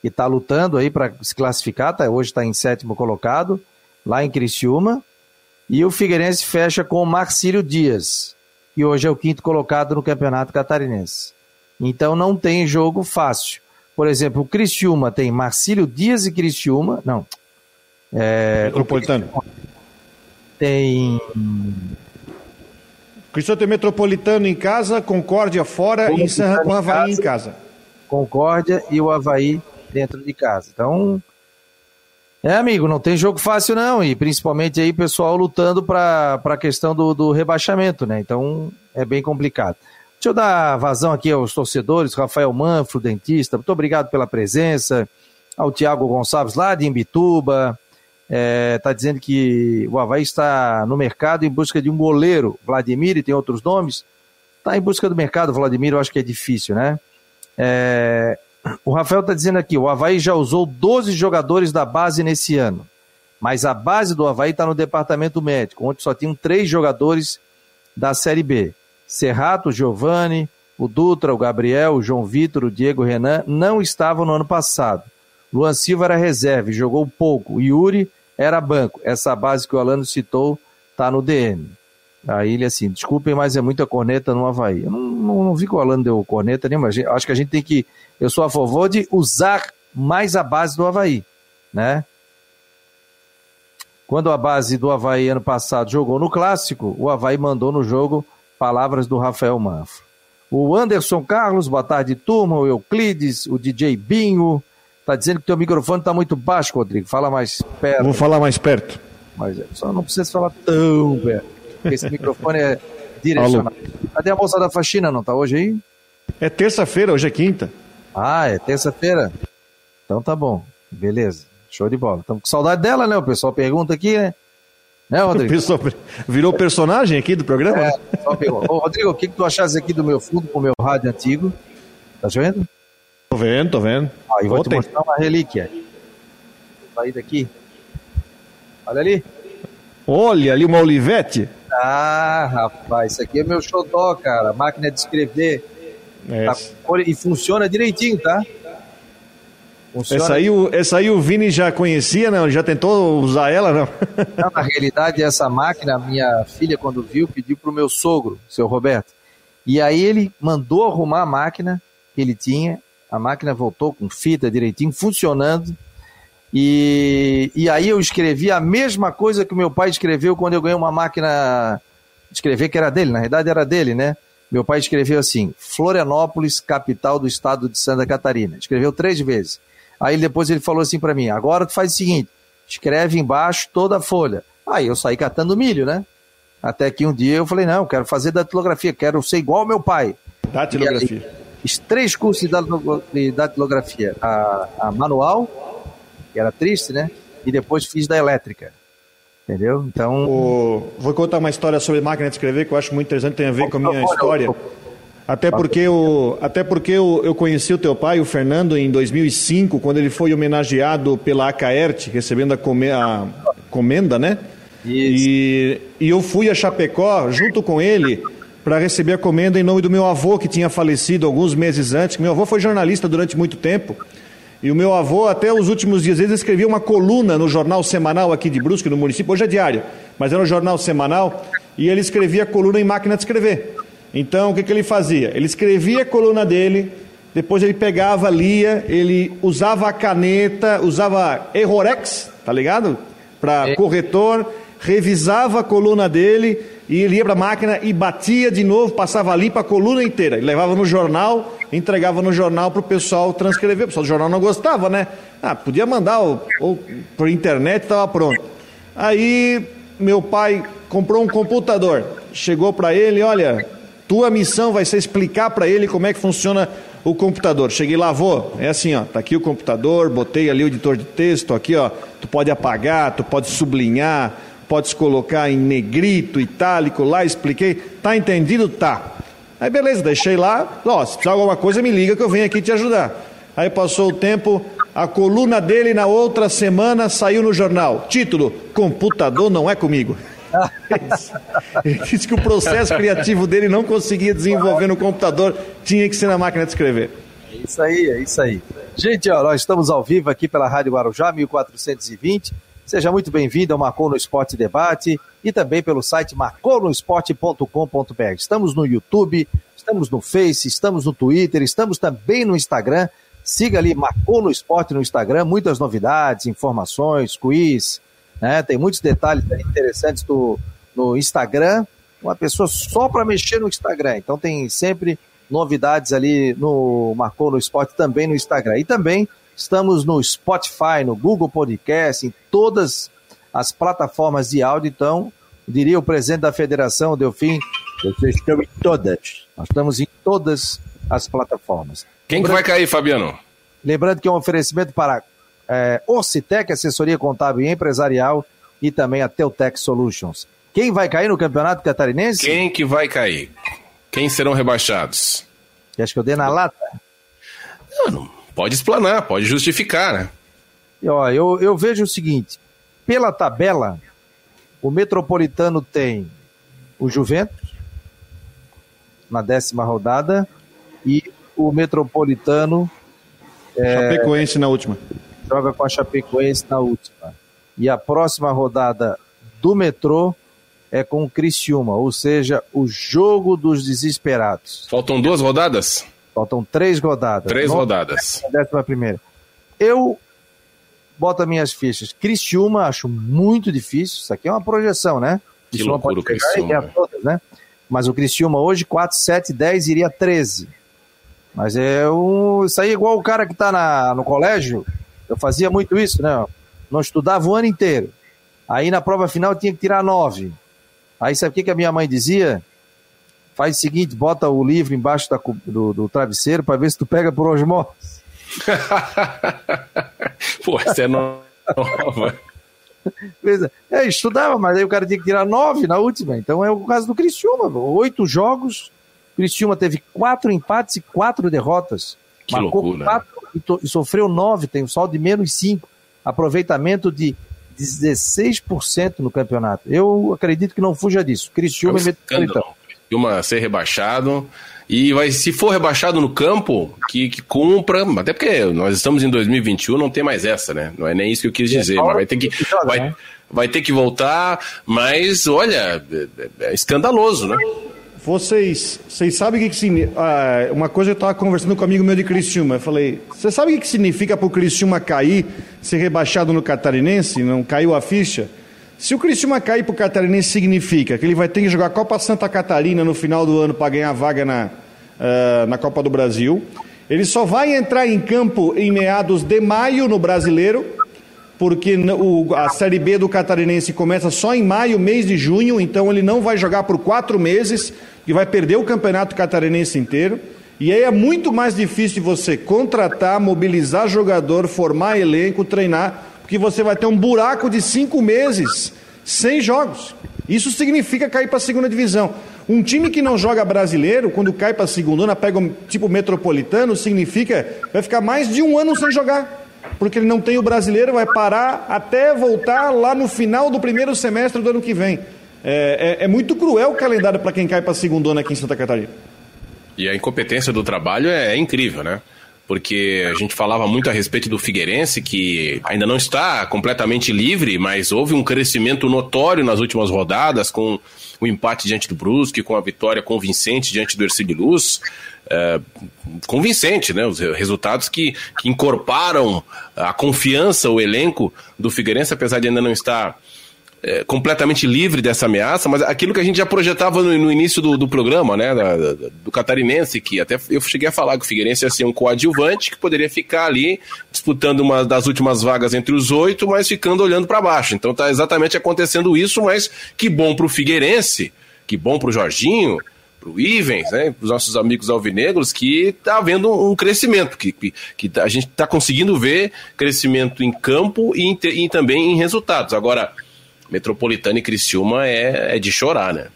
que está lutando aí para se classificar, tá, hoje está em sétimo colocado, lá em Criciúma. E o Figueirense fecha com o Marcílio Dias, que hoje é o quinto colocado no Campeonato Catarinense. Então não tem jogo fácil. Por exemplo, o Criciúma tem Marcílio Dias e Criciúma. Não. É, Metropolitano. Tem Criciúma tem Metropolitano em casa, Concórdia fora e encerra com o Havaí em casa. Concórdia e o Havaí dentro de casa. Então, é, amigo, não tem jogo fácil não, e principalmente aí pessoal lutando para a questão do, do rebaixamento, né? Então, é bem complicado. Deixa eu dar vazão aqui aos torcedores, Rafael Manfro, dentista, muito obrigado pela presença, ao Tiago Gonçalves lá de Imbituba, está é, tá dizendo que o Havaí está no mercado em busca de um goleiro, Vladimir, e tem outros nomes. Está em busca do mercado, Vladimir, eu acho que é difícil, né? É, o Rafael está dizendo aqui: o Havaí já usou 12 jogadores da base nesse ano, mas a base do Havaí está no departamento médico, onde só tinham três jogadores da Série B: Serrato, Giovanni, o Dutra, o Gabriel, o João Vitor, o Diego Renan não estavam no ano passado. Luan Silva era reserva e jogou pouco. Yuri era banco. Essa base que o Alano citou está no DM. Aí ele assim, desculpem, mas é muita corneta no Havaí. Eu não, não, não vi que o Alano deu corneta nenhuma. Acho que a gente tem que. Eu sou a favor de usar mais a base do Havaí, né? Quando a base do Havaí ano passado jogou no clássico, o Havaí mandou no jogo palavras do Rafael Manfro. O Anderson Carlos, boa tarde, turma. O Euclides, o DJ Binho, Tá dizendo que teu microfone tá muito baixo, Rodrigo. Fala mais perto. Vou falar mais perto. Mas é, só não precisa falar tão perto. Porque esse microfone é direcionado. Alô. Cadê a moça da faxina? Não tá hoje aí? É terça-feira, hoje é quinta. Ah, é terça-feira. Então tá bom. Beleza. Show de bola. Estamos com saudade dela, né? O pessoal pergunta aqui, né? Né, Rodrigo? Pessoal virou personagem aqui do programa? É, só pergunta. Ô, Rodrigo, o que, que tu achaste aqui do meu fundo com o meu rádio antigo? Tá vendo? Tô vendo, tô vendo. Ah, e vou Ontem. te mostrar uma relíquia. Vou sair daqui. Olha ali. Olha ali uma olivete. Ah, rapaz, isso aqui é meu xodó, cara. Máquina de escrever. É. Tá, e funciona direitinho, tá? Funciona. Essa aí, o, essa aí o Vini já conhecia, não? Já tentou usar ela, não? não na realidade, essa máquina, minha filha, quando viu, pediu pro meu sogro, seu Roberto. E aí ele mandou arrumar a máquina que ele tinha a máquina voltou com fita direitinho, funcionando. E, e aí eu escrevi a mesma coisa que o meu pai escreveu quando eu ganhei uma máquina escrever que era dele, na verdade era dele, né? Meu pai escreveu assim: Florianópolis, capital do estado de Santa Catarina. Escreveu três vezes. Aí depois ele falou assim para mim: agora tu faz o seguinte, escreve embaixo toda a folha. aí eu saí catando milho, né? Até que um dia eu falei: não, quero fazer datilografia, quero ser igual ao meu pai. Datilografia. Fiz três cursos de datilografia. A, a manual, que era triste, né? E depois fiz da elétrica. Entendeu? Então. O... Vou contar uma história sobre máquina de escrever que eu acho muito interessante, tem a ver com a minha história. Até porque, eu, até porque eu, eu conheci o teu pai, o Fernando, em 2005, quando ele foi homenageado pela Acaerte, recebendo a, come, a comenda, né? Isso. E, e eu fui a Chapecó junto com ele para receber a comenda em nome do meu avô, que tinha falecido alguns meses antes. Meu avô foi jornalista durante muito tempo. E o meu avô, até os últimos dias, ele escrevia uma coluna no jornal semanal aqui de Brusque, no município, hoje é diário, mas era um jornal semanal, e ele escrevia a coluna em máquina de escrever. Então, o que, que ele fazia? Ele escrevia a coluna dele, depois ele pegava, lia, ele usava a caneta, usava Errorex, tá ligado? Para é. corretor, revisava a coluna dele e ele ia para a máquina e batia de novo, passava ali para a coluna inteira. Ele levava no jornal, entregava no jornal para o pessoal transcrever. O pessoal do jornal não gostava, né? Ah, podia mandar ou, ou por internet, estava pronto. Aí meu pai comprou um computador, chegou para ele, olha, tua missão vai ser explicar para ele como é que funciona o computador. Cheguei lá, vou, é assim, ó, tá aqui o computador, botei ali o editor de texto, aqui, ó, tu pode apagar, tu pode sublinhar, pode colocar em negrito, itálico, lá expliquei, tá entendido? Tá. Aí beleza, deixei lá, ó, se precisar alguma coisa me liga que eu venho aqui te ajudar. Aí passou o tempo, a coluna dele na outra semana saiu no jornal. Título: Computador não é comigo. Ele disse que o processo criativo dele não conseguia desenvolver no computador, tinha que ser na máquina de escrever. É isso aí, é isso aí. Gente, ó, nós estamos ao vivo aqui pela Rádio Guarujá, 1420. Seja muito bem-vindo ao Marcou no Esporte Debate e também pelo site marconosport.com.br. Estamos no YouTube, estamos no Face, estamos no Twitter, estamos também no Instagram. Siga ali Marcou no Esporte no Instagram, muitas novidades, informações, quiz, né? Tem muitos detalhes interessantes do, no Instagram. Uma pessoa só para mexer no Instagram. Então tem sempre novidades ali no Marcou no Esporte também no Instagram. E também estamos no Spotify, no Google Podcast, em todas as plataformas de áudio. Então, diria o presidente da federação, o Delfim, vocês estão em todas. Nós estamos em todas as plataformas. Quem que vai cair, Fabiano? Lembrando que é um oferecimento para é, Ocitec, assessoria contábil e empresarial, e também a Teutec Solutions. Quem vai cair no campeonato catarinense? Quem que vai cair? Quem serão rebaixados? Acho que eu dei na lata. Não, não, pode explanar, pode justificar, né? Ó, eu, eu vejo o seguinte: pela tabela, o Metropolitano tem o Juventus na décima rodada e o Metropolitano. É, Chapecoense na última joga com a Chapecoense na última. E a próxima rodada do metrô é com o Criciúma, ou seja, o jogo dos desesperados. Faltam duas rodadas? Faltam três rodadas. Três rodadas. Décima primeira. Eu boto as minhas fichas. Criciúma, acho muito difícil. Isso aqui é uma projeção, né? Que Criciúma loucura pode pegar Criciúma. E todas, né? Mas o Criciúma hoje, 4, 7, 10, iria 13. Mas é um... isso aí é igual o cara que está na... no colégio eu fazia muito isso, né? Não estudava o ano inteiro. Aí na prova final tinha que tirar nove. Aí sabe o que, que a minha mãe dizia? Faz o seguinte, bota o livro embaixo da, do, do travesseiro para ver se tu pega por osmose. Pô, essa é nova. é, estudava, mas aí o cara tinha que tirar nove na última. Então é o caso do Criciúma. Oito jogos, Criciúma teve quatro empates e quatro derrotas. Que Marcou loucura. Quatro e, sofreu 9, tem um saldo de menos 5. Aproveitamento de 16% no campeonato. Eu acredito que não fuja disso. Criciúma é um e Criciúma ser rebaixado. E vai, se for rebaixado no campo, que, que cumpra, até porque nós estamos em 2021, não tem mais essa, né? Não é nem isso que eu quis é, dizer, mas vai ter que, vai, né? vai ter que voltar, mas olha, é, é escandaloso, né? Vocês, vocês sabem o que, que significa. Ah, uma coisa eu estava conversando com um amigo meu de Criciúma. Eu falei: Você sabe o que, que significa para o Criciúma cair, ser rebaixado no Catarinense? Não caiu a ficha? Se o Criciúma cair para o Catarinense, significa que ele vai ter que jogar a Copa Santa Catarina no final do ano para ganhar vaga na, uh, na Copa do Brasil. Ele só vai entrar em campo em meados de maio no Brasileiro porque o, a Série B do Catarinense começa só em maio, mês de junho, então ele não vai jogar por quatro meses e vai perder o Campeonato Catarinense inteiro. E aí é muito mais difícil você contratar, mobilizar jogador, formar elenco, treinar, porque você vai ter um buraco de cinco meses sem jogos. Isso significa cair para a segunda divisão. Um time que não joga brasileiro, quando cai para a segunda, pega um tipo metropolitano, significa vai ficar mais de um ano sem jogar porque ele não tem o brasileiro, vai parar até voltar lá no final do primeiro semestre do ano que vem. É, é, é muito cruel o calendário para quem cai para a segunda aqui em Santa Catarina. E a incompetência do trabalho é, é incrível, né? Porque a gente falava muito a respeito do Figueirense, que ainda não está completamente livre, mas houve um crescimento notório nas últimas rodadas, com o empate diante do Brusque, com a vitória convincente diante do Ercílio Luz é, convincente, né? Os resultados que, que a confiança, o elenco do Figueirense, apesar de ainda não estar é, completamente livre dessa ameaça, mas aquilo que a gente já projetava no, no início do, do, programa, né, da, da, do catarinense, que até eu cheguei a falar que o Figueirense ia ser um coadjuvante que poderia ficar ali disputando uma das últimas vagas entre os oito, mas ficando olhando para baixo. Então está exatamente acontecendo isso, mas que bom para o Figueirense, que bom para o Jorginho, o Ivens, né, para os nossos amigos alvinegros, que está havendo um crescimento, que, que, que a gente está conseguindo ver crescimento em campo e, em, e também em resultados. Agora, Metropolitano e Criciúma é, é de chorar, né?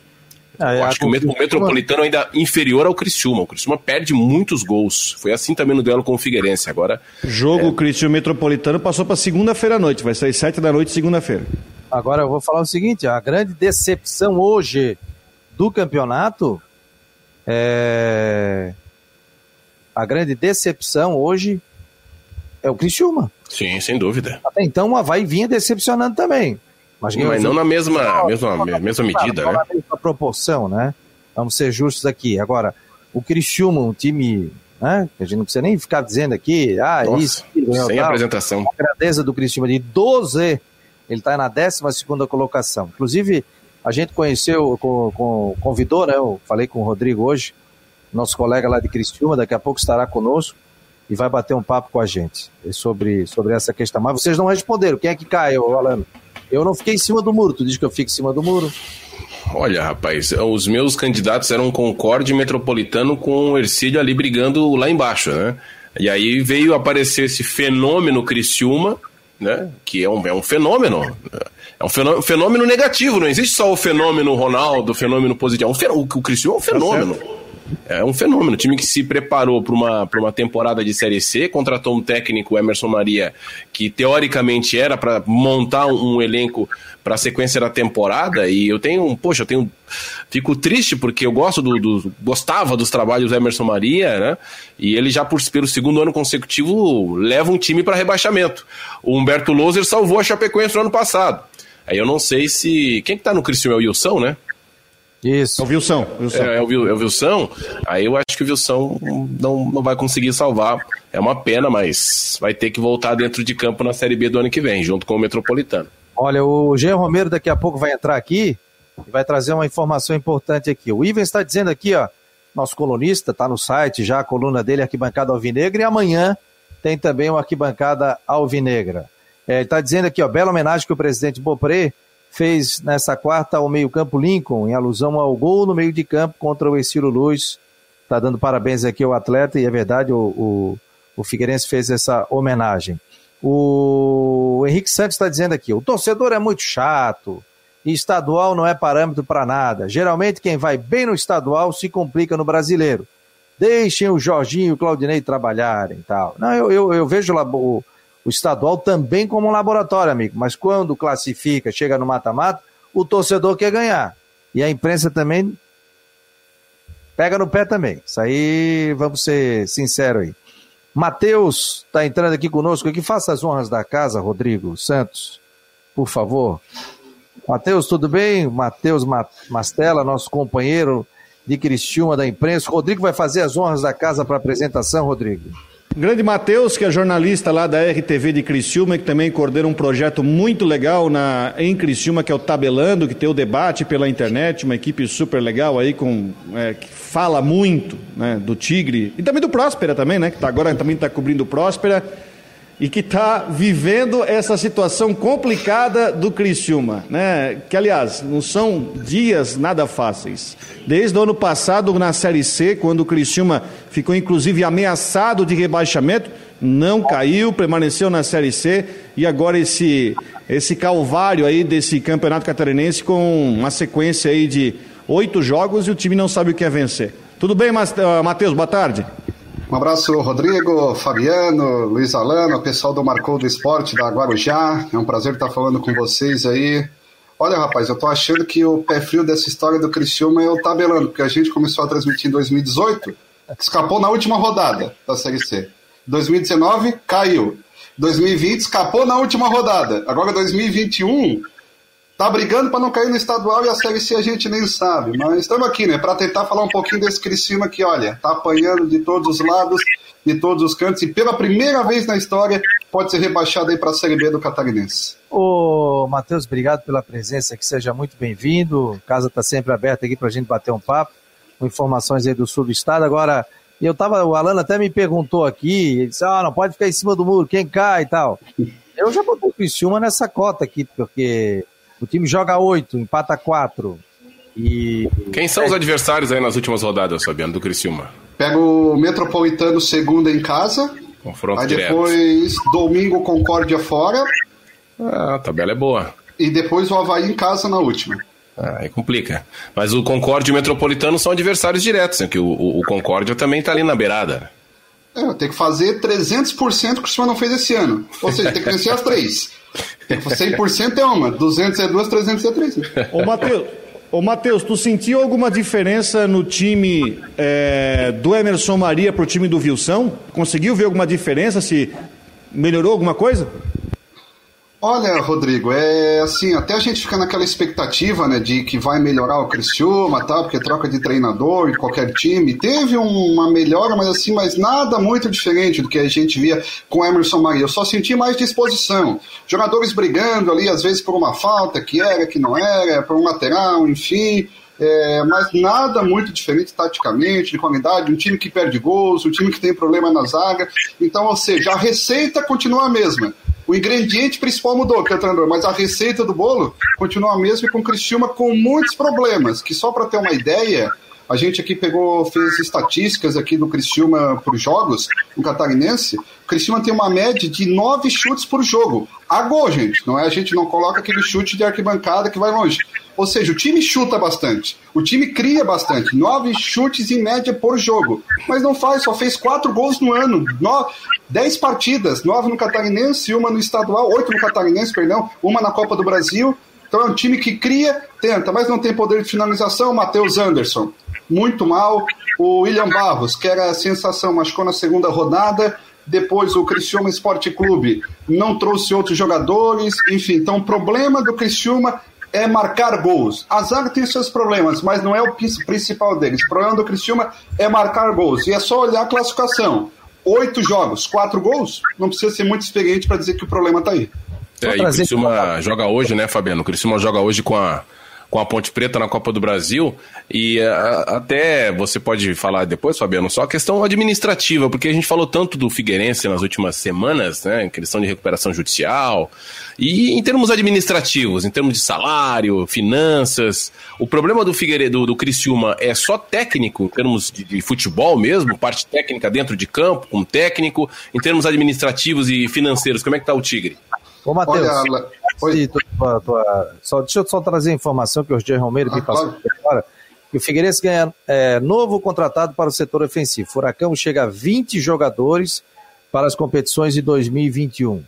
Ah, é, Eu acho que o, o Metropolitano ainda inferior ao Criciúma. O Criciúma perde muitos gols. Foi assim também no duelo com o Figueirense. Agora. Jogo é... Criciúma Metropolitano passou para segunda-feira à noite. Vai sair sete da noite, segunda-feira. Agora eu vou falar o seguinte: a grande decepção hoje do campeonato é. A grande decepção hoje é o Criciúma. Sim, sem dúvida. Até então o Havaí vinha decepcionando também. Mas, mas não na mesma, mesma, mesma medida, né? Na mesma proporção, né? Vamos ser justos aqui. Agora, o Criciúma, um time né? A gente não precisa nem ficar dizendo aqui, ah, Nossa, isso, sem tal. apresentação. A grandeza do Criciúma de 12, ele está na 12 colocação. Inclusive, a gente conheceu, com, com, convidou, né? Eu falei com o Rodrigo hoje, nosso colega lá de Criciúma, daqui a pouco estará conosco e vai bater um papo com a gente sobre, sobre essa questão. Mas vocês não responderam. Quem é que cai, Alano? Eu não fiquei em cima do muro. Tu diz que eu fico em cima do muro? Olha, rapaz, os meus candidatos eram Concorde Metropolitano com o Ercílio ali brigando lá embaixo, né? E aí veio aparecer esse fenômeno Criciúma, né? Que é um, é um fenômeno. É um fenômeno, fenômeno negativo, não existe só o fenômeno Ronaldo, o fenômeno positivo. É um fenômeno, o Criciúma é um tá fenômeno. Tá é um fenômeno. O time que se preparou para uma, uma temporada de Série C, contratou um técnico, Emerson Maria, que teoricamente era para montar um, elenco para a sequência da temporada. E eu tenho, poxa, eu tenho. Fico triste porque eu gosto do, do, gostava dos trabalhos do Emerson Maria, né? E ele já por, pelo segundo ano consecutivo leva um time para rebaixamento. O Humberto Loser salvou a Chapecoense no ano passado. Aí eu não sei se. Quem que tá no Cristiano é o Wilson, né? Isso. É o Wilson. Wilson. É, é, o, é o Wilson. Aí eu acho que o Wilson não, não vai conseguir salvar. É uma pena, mas vai ter que voltar dentro de campo na Série B do ano que vem, junto com o Metropolitano. Olha, o Jean Romero daqui a pouco vai entrar aqui e vai trazer uma informação importante aqui. O Ivan está dizendo aqui, ó, nosso colunista, está no site já a coluna dele, Arquibancada Alvinegra, e amanhã tem também uma Arquibancada Alvinegra. É, ele está dizendo aqui, ó, bela homenagem que o presidente Bopré fez nessa quarta ao meio-campo Lincoln, em alusão ao gol no meio de campo contra o Estilo Luz. Está dando parabéns aqui ao atleta e é verdade, o, o, o Figueirense fez essa homenagem. O Henrique Santos está dizendo aqui: o torcedor é muito chato e estadual não é parâmetro para nada. Geralmente quem vai bem no estadual se complica no brasileiro. Deixem o Jorginho e o Claudinei trabalharem tal. Não, eu, eu, eu vejo o, o estadual também como um laboratório, amigo. Mas quando classifica, chega no mata-mata, o torcedor quer ganhar. E a imprensa também pega no pé também. Isso aí, vamos ser sinceros aí. Matheus está entrando aqui conosco aqui. Faça as honras da casa, Rodrigo Santos, por favor. Matheus, tudo bem? Matheus Mastella, nosso companheiro de Cristiúma da imprensa. Rodrigo vai fazer as honras da casa para a apresentação, Rodrigo. Grande Matheus, que é jornalista lá da RTV de Criciúma, que também coordena um projeto muito legal na, em Criciúma, que é o Tabelando, que tem o debate pela internet, uma equipe super legal aí, com, é, que fala muito né, do Tigre, e também do Próspera também, né, que tá, agora também está cobrindo o Próspera e que está vivendo essa situação complicada do Criciúma, né? Que aliás não são dias nada fáceis. Desde o ano passado na Série C, quando o Criciúma ficou inclusive ameaçado de rebaixamento, não caiu, permaneceu na Série C e agora esse esse calvário aí desse campeonato catarinense com uma sequência aí de oito jogos e o time não sabe o que é vencer. Tudo bem, Matheus? Boa tarde. Um abraço, Rodrigo, Fabiano, Luiz Alano, pessoal do Marcou do Esporte da Guarujá. É um prazer estar falando com vocês aí. Olha, rapaz, eu tô achando que o pé frio dessa história do Criciúma é o tabelando, porque a gente começou a transmitir em 2018, escapou na última rodada da Série C. 2019 caiu. 2020 escapou na última rodada. Agora 2021 tá brigando para não cair no estadual e a Série C a gente nem sabe. Mas estamos aqui, né, para tentar falar um pouquinho desse Criciúma que, olha, tá apanhando de todos os lados, de todos os cantos e pela primeira vez na história pode ser rebaixado aí para a Série B do Catarinense. Ô, Matheus, obrigado pela presença aqui, seja muito bem-vindo. Casa está sempre aberta aqui para a gente bater um papo, com informações aí do sul do estado. Agora, eu tava, o Alan até me perguntou aqui, ele disse, ah, não pode ficar em cima do muro, quem cai e tal. Eu já botei o Criciúma nessa cota aqui, porque o time joga oito, empata quatro. E... Quem são é... os adversários aí nas últimas rodadas, Fabiano, do Criciúma? Pega o Metropolitano segunda em casa. Confronto aí direto. depois domingo Concórdia fora. Ah, a tabela é boa. E depois o Havaí em casa na última. Ah, aí complica. Mas o Concórdia e o Metropolitano são adversários diretos, né? que o, o, o Concórdia também está ali na beirada. É, tem que fazer 300% que o senhor não fez esse ano. Ou seja, tem que vencer as três. 100% é uma, 200 é duas, 300 é três. Ô, Matheus, ô, Matheus tu sentiu alguma diferença no time é, do Emerson Maria pro time do Vilsão? Conseguiu ver alguma diferença? Se melhorou alguma coisa? Olha, Rodrigo, é assim, até a gente fica naquela expectativa, né, de que vai melhorar o Criciúma, tá, porque troca de treinador em qualquer time. Teve uma melhora, mas assim, mas nada muito diferente do que a gente via com Emerson Maria. Eu só senti mais disposição. Jogadores brigando ali, às vezes por uma falta, que era, que não era, por um lateral, enfim. É, mas nada muito diferente taticamente, de qualidade, um time que perde gols, um time que tem problema na zaga. Então, ou seja, a receita continua a mesma. O ingrediente principal mudou, treinador, mas a receita do bolo continua a mesma e com o Criciúma com muitos problemas, que só para ter uma ideia, a gente aqui pegou, fez estatísticas aqui do Criciúma por jogos, no Catarinense. O tem uma média de nove chutes por jogo. A gol, gente. Não é a gente não coloca aquele chute de arquibancada que vai longe. Ou seja, o time chuta bastante. O time cria bastante. Nove chutes em média por jogo. Mas não faz, só fez quatro gols no ano. No, dez partidas, nove no Catarinense, uma no estadual, oito no Catarinense, perdão, uma na Copa do Brasil. Então é um time que cria, tenta, mas não tem poder de finalização. Matheus Anderson, muito mal. O William Barros, que era a sensação, machucou na segunda rodada. Depois o Criciúma Esporte Clube não trouxe outros jogadores. Enfim, então o problema do Criciúma é marcar gols. A zaga tem seus problemas, mas não é o principal deles. O problema do Criciúma é marcar gols. E é só olhar a classificação. Oito jogos, quatro gols. Não precisa ser muito experiente para dizer que o problema está aí. É, e o Criciúma joga hoje, né, Fabiano? O Criciúma joga hoje com a com a Ponte Preta na Copa do Brasil. E a, até você pode falar depois, Fabiano, só a questão administrativa, porque a gente falou tanto do Figueirense nas últimas semanas, né? Questão de recuperação judicial. E em termos administrativos, em termos de salário, finanças, o problema do Figueiredo, do, do Criciúma é só técnico, em termos de, de futebol mesmo, parte técnica dentro de campo, com técnico, em termos administrativos e financeiros, como é que tá o Tigre? Ô, Matheus, tua, tua, só, deixa eu só trazer a informação que o Jorge Romero me ah, passou agora, que o Figueirense ganha é, novo contratado para o setor ofensivo. Furacão chega a 20 jogadores para as competições de 2021.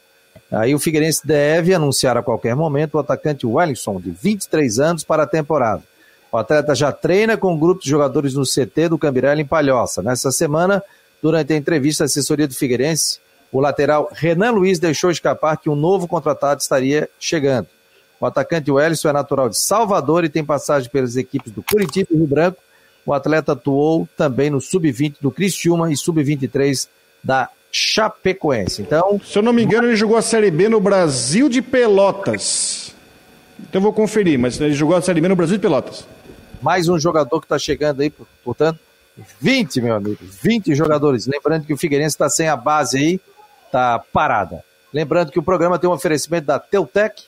Aí o Figueirense deve anunciar a qualquer momento o atacante Wellington, de 23 anos, para a temporada. O atleta já treina com um grupo de jogadores no CT do Cambirela em Palhoça. Nessa semana, durante a entrevista à assessoria do Figueirense, o lateral Renan Luiz deixou escapar que um novo contratado estaria chegando. O atacante Wellington é natural de Salvador e tem passagem pelas equipes do Curitiba e Rio Branco. O atleta atuou também no Sub-20 do Cristiúma e Sub-23 da Chapecoense. Então, se eu não me engano, ele jogou a Série B no Brasil de Pelotas. Então eu vou conferir, mas ele jogou a Série B no Brasil de Pelotas. Mais um jogador que está chegando aí, portanto, 20, meu amigo, 20 jogadores. Lembrando que o Figueirense está sem a base aí, está parada. Lembrando que o programa tem um oferecimento da Teutec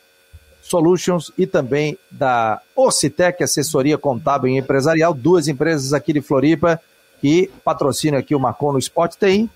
Solutions e também da Ocitec, assessoria contábil e empresarial, duas empresas aqui de Floripa que patrocinam aqui o Marcou no Esporte Tem.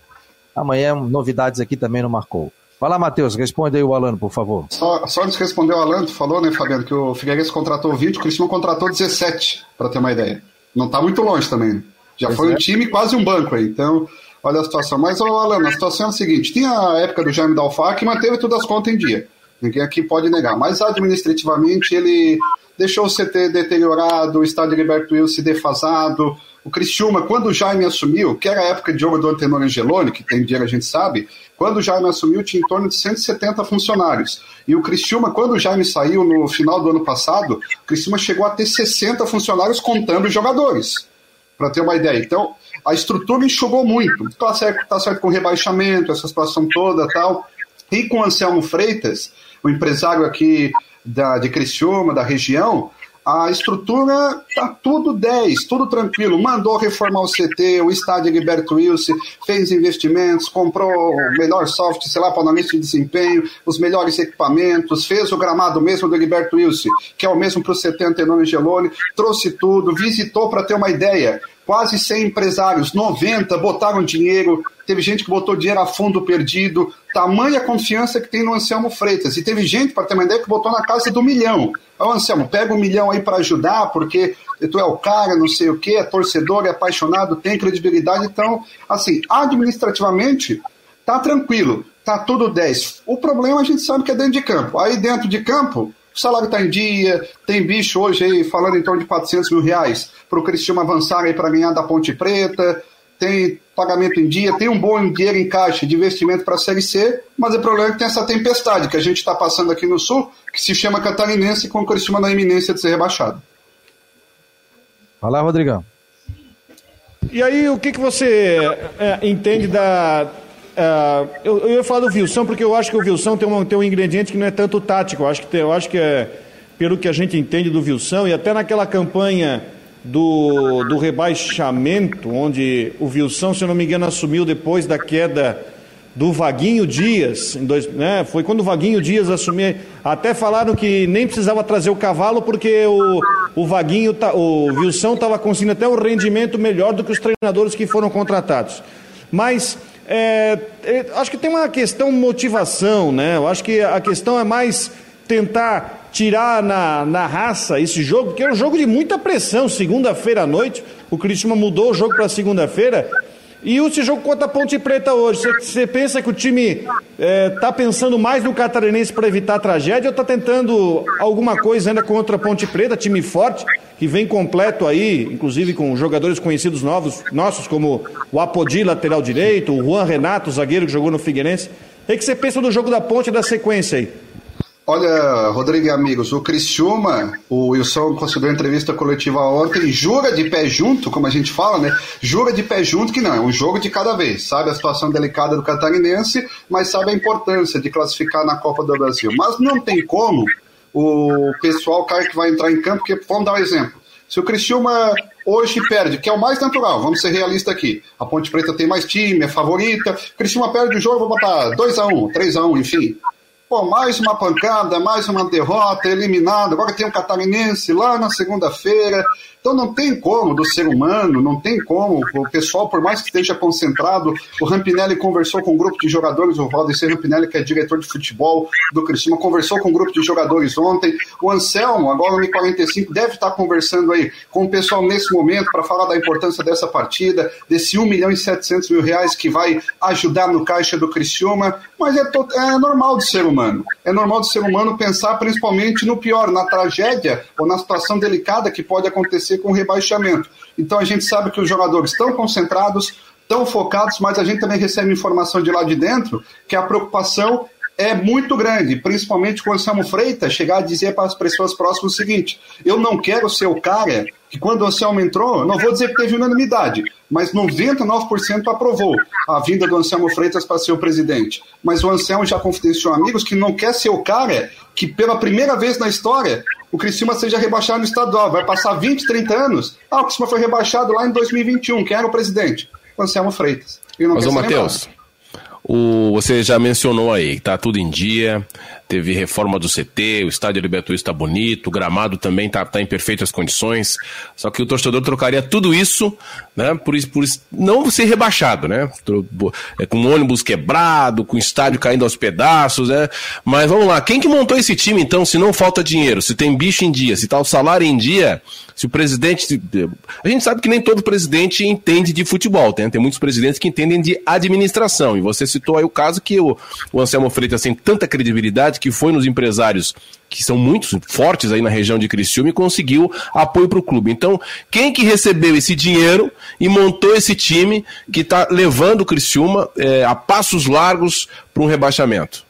Amanhã novidades aqui também no Marcou. Vai lá, Matheus, responde aí o Alano, por favor. Só, só antes de responder o Alano, tu falou, né, Fabiano, que o Figueirense contratou 20, o Cristiano contratou 17, para ter uma ideia. Não está muito longe também. Né? Já pois foi é. um time quase um banco aí. Então, olha a situação. Mas, Alan, a situação é a seguinte: tinha a época do Jaime Dalfar que manteve todas as contas em dia. Ninguém aqui pode negar. Mas administrativamente ele deixou o CT deteriorado, o estádio Gilberto Wilson defasado. O Criciúma, quando o Jaime assumiu, que era a época de jogo do Antenor Angeloni, que tem dinheiro a gente sabe, quando o Jaime assumiu tinha em torno de 170 funcionários. E o Criciúma, quando o Jaime saiu no final do ano passado, o Criciúma chegou a ter 60 funcionários contando os jogadores. Para ter uma ideia. Então, a estrutura enxugou muito. Está certo, tá certo com rebaixamento, essa situação toda tal. E com o Anselmo Freitas, o empresário aqui da, de Criciúma, da região, A estrutura tá tudo 10, tudo tranquilo. Mandou reformar o CT, o estádio Gilberto Wilson, fez investimentos, comprou o melhor software, sei lá, para analista de desempenho, os melhores equipamentos, fez o gramado mesmo do Gilberto Wilson, que é o mesmo para o CT Antenone Geloni, trouxe tudo, visitou para ter uma ideia quase 100 empresários, 90 botaram dinheiro, teve gente que botou dinheiro a fundo perdido, tamanha confiança que tem no Anselmo Freitas. E teve gente, para ter uma ideia, que botou na casa do milhão. Ô Anselmo, pega um milhão aí para ajudar, porque tu é o cara, não sei o quê, é torcedor, é apaixonado, tem credibilidade. Então, assim, administrativamente, tá tranquilo, tá tudo 10. O problema a gente sabe que é dentro de campo. Aí dentro de campo, o salário está em dia, tem bicho hoje aí falando em torno de 400 mil reais para o Cristiano avançar aí para ganhar da Ponte Preta, tem pagamento em dia, tem um bom dinheiro em caixa de investimento para a Série C, mas o problema é que tem essa tempestade que a gente está passando aqui no Sul, que se chama Catarinense, com o Cristiano na iminência de ser rebaixado. Fala, Rodrigão. E aí, o que, que você é, entende da, Uh, eu, eu ia falar do Wilson, porque eu acho que o Wilson tem um, tem um ingrediente que não é tanto tático. Eu acho que, tem, eu acho que é, pelo que a gente entende do Wilson, e até naquela campanha do, do rebaixamento, onde o Wilson, se eu não me engano, assumiu depois da queda do Vaguinho Dias, dois, né, foi quando o Vaguinho Dias assumiu, até falaram que nem precisava trazer o cavalo porque o, o Vaguinho, o Wilson estava conseguindo até um rendimento melhor do que os treinadores que foram contratados. Mas é, é, acho que tem uma questão motivação, né? Eu acho que a questão é mais tentar tirar na, na raça esse jogo, porque é um jogo de muita pressão. Segunda-feira à noite, o Cristiano mudou o jogo para segunda-feira e esse jogo contra a Ponte Preta hoje, você pensa que o time está é, tá pensando mais no catarinense para evitar a tragédia ou está tentando alguma coisa ainda contra a Ponte Preta, time forte, que vem completo aí, inclusive com jogadores conhecidos novos, nossos, como o Apodi, lateral direito, o Juan Renato, zagueiro que jogou no Figueirense. O que você pensa do jogo da Ponte e da sequência aí? Olha, Rodrigo e amigos, o Criciúma, o Wilson concedeu entrevista coletiva ontem, jura de pé junto, como a gente fala, né? Jura de pé junto que não, é um jogo de cada vez. Sabe a situação delicada do catarinense, mas sabe a importância de classificar na Copa do Brasil. Mas não tem como o pessoal, o cara que vai entrar em campo, porque vamos dar um exemplo. Se o Criciúma hoje perde, que é o mais natural, vamos ser realistas aqui. A Ponte Preta tem mais time, é favorita. Criciúma perde o jogo, vou botar 2x1, 3x1, enfim. Pô, mais uma pancada, mais uma derrota, eliminado. Agora tem o um Catarinense lá na segunda-feira. Então não tem como do ser humano, não tem como. O pessoal, por mais que esteja concentrado, o Rampinelli conversou com um grupo de jogadores, o Valdecir Rampinelli, que é diretor de futebol do Criciúma, conversou com um grupo de jogadores ontem. O Anselmo, agora no 45, deve estar conversando aí com o pessoal nesse momento para falar da importância dessa partida, desse 1 milhão e 700 mil reais que vai ajudar no caixa do Criciúma. Mas é, é normal do ser humano. É normal do ser humano pensar principalmente no pior, na tragédia ou na situação delicada que pode acontecer acontecer com o rebaixamento. Então a gente sabe que os jogadores estão concentrados, estão focados, mas a gente também recebe informação de lá de dentro que a preocupação é muito grande, principalmente quando o Anselmo Freitas chegar a dizer para as pessoas próximas o seguinte: eu não quero ser o cara que quando o Anselmo entrou, não vou dizer que teve unanimidade, mas 99% aprovou a vinda do Anselmo Freitas para ser o presidente. Mas o Anselmo já confidenciou amigos que não quer ser o cara que pela primeira vez na história o Criciúma seja rebaixado no estadual. Vai passar 20, 30 anos. Ah, o Criciúma foi rebaixado lá em 2021. Quem era o presidente? O Anselmo Freitas. Mas, ô Matheus, o, você já mencionou aí, tá tudo em dia, teve reforma do CT, o estádio Liberto está bonito, o gramado também está tá em perfeitas condições. Só que o torcedor trocaria tudo isso, né, por, por não ser rebaixado, né? É, com ônibus quebrado, com estádio caindo aos pedaços, né? Mas vamos lá, quem que montou esse time então, se não falta dinheiro, se tem bicho em dia, se tá o salário em dia, se o presidente. A gente sabe que nem todo presidente entende de futebol, tem, tem muitos presidentes que entendem de administração. E você citou aí o caso que o, o Anselmo Freitas tem tanta credibilidade que foi nos empresários que são muito fortes aí na região de Criciúma e conseguiu apoio para o clube. Então, quem que recebeu esse dinheiro e montou esse time que está levando o Criciúma é, a passos largos para um rebaixamento?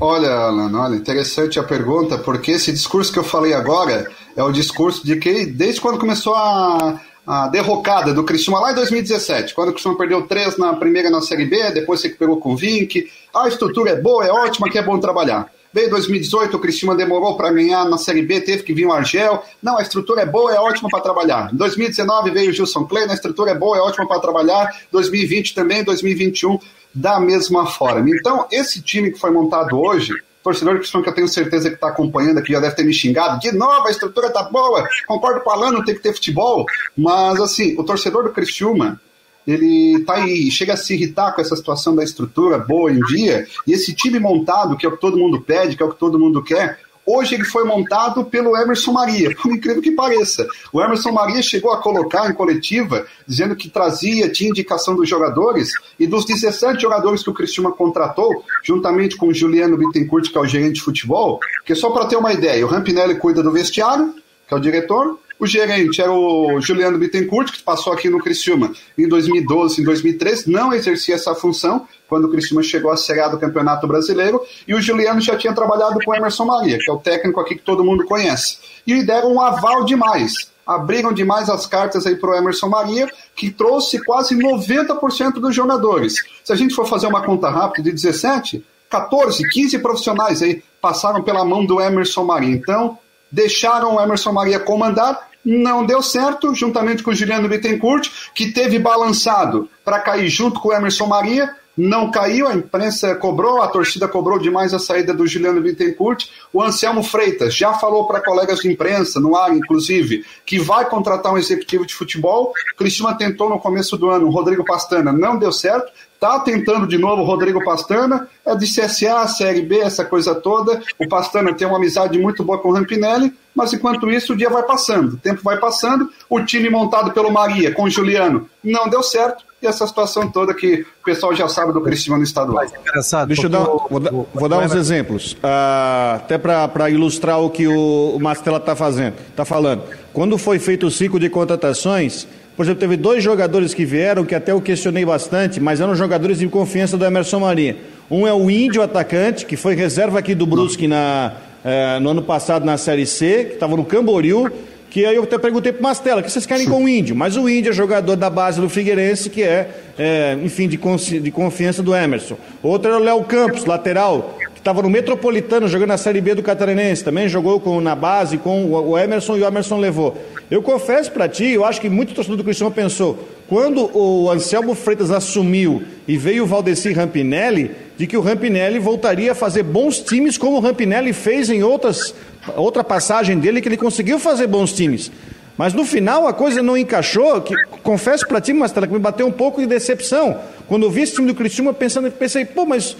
Olha, Alan, olha, interessante a pergunta, porque esse discurso que eu falei agora é o discurso de que desde quando começou a, a derrocada do Criciúma lá em 2017, quando o Criciúma perdeu três na primeira na Série B, depois você pegou com o Vink, a estrutura é boa, é ótima, que é bom trabalhar. Veio 2018, o Cristiano demorou para ganhar na Série B, teve que vir o Argel. Não, a estrutura é boa, é ótima para trabalhar. Em 2019 veio o Gilson Klein, a estrutura é boa, é ótima para trabalhar. 2020 também, 2021 da mesma forma. Então, esse time que foi montado hoje, torcedor que eu tenho certeza que está acompanhando aqui já deve ter me xingado. De novo, a estrutura tá boa. Concordo com o Alan, não tem que ter futebol. Mas, assim, o torcedor do Criciúma, ele tá aí, chega a se irritar com essa situação da estrutura boa em dia. E esse time montado, que é o que todo mundo pede, que é o que todo mundo quer, Hoje ele foi montado pelo Emerson Maria, por incrível que pareça. O Emerson Maria chegou a colocar em coletiva, dizendo que trazia, tinha indicação dos jogadores, e dos 17 jogadores que o Cristiano contratou, juntamente com o Juliano Bittencourt, que é o gerente de futebol, que só para ter uma ideia, o Rampinelli cuida do vestiário, que é o diretor, o gerente era o Juliano Bittencourt, que passou aqui no Criciúma em 2012, em 2013, não exercia essa função quando o Criciúma chegou à Série A do Campeonato Brasileiro, e o Juliano já tinha trabalhado com o Emerson Maria, que é o técnico aqui que todo mundo conhece. E deram um aval demais, abriram demais as cartas aí para o Emerson Maria, que trouxe quase 90% dos jogadores. Se a gente for fazer uma conta rápida de 17, 14, 15 profissionais aí passaram pela mão do Emerson Maria. Então, deixaram o Emerson Maria comandar, não deu certo, juntamente com o Juliano Bittencourt, que teve balançado para cair junto com o Emerson Maria, não caiu, a imprensa cobrou, a torcida cobrou demais a saída do Juliano Bittencourt. O Anselmo Freitas já falou para colegas de imprensa, no ar inclusive, que vai contratar um executivo de futebol. Cristina tentou no começo do ano, Rodrigo Pastana não deu certo. Tá tentando de novo o Rodrigo Pastana, é de CSA, Série B, essa coisa toda. O Pastana tem uma amizade muito boa com o Rampinelli, mas enquanto isso o dia vai passando, o tempo vai passando. O time montado pelo Maria com o Juliano não deu certo e essa situação toda que o pessoal já sabe do Cristiano estadual. engraçado, Deixa eu dar, vou, dar, vou dar uns exemplos, uh, até para ilustrar o que o, o Mastella está fazendo, está falando. Quando foi feito o ciclo de contratações, por exemplo, teve dois jogadores que vieram que até eu questionei bastante, mas eram jogadores de confiança do Emerson Maria. Um é o Índio atacante, que foi reserva aqui do Brusque na, eh, no ano passado na Série C, que estava no Camboriú, que aí eu até perguntei para o Mastela, o que vocês querem com o Índio? Mas o Índio é jogador da base do Figueirense, que é, é enfim, de, de confiança do Emerson. Outro é o Léo Campos, lateral, estava no Metropolitano jogando na Série B do Catarinense, também jogou com, na base com o Emerson e o Emerson levou. Eu confesso para ti, eu acho que muito torcedor do Cristiano pensou, quando o Anselmo Freitas assumiu e veio o Valdeci Rampinelli, de que o Rampinelli voltaria a fazer bons times como o Rampinelli fez em outras, outra passagem dele, que ele conseguiu fazer bons times. Mas no final a coisa não encaixou, que, confesso para ti, Mastela, que me bateu um pouco de decepção. Quando eu vi esse time do Cristiano, pensando, pensei, pô, mas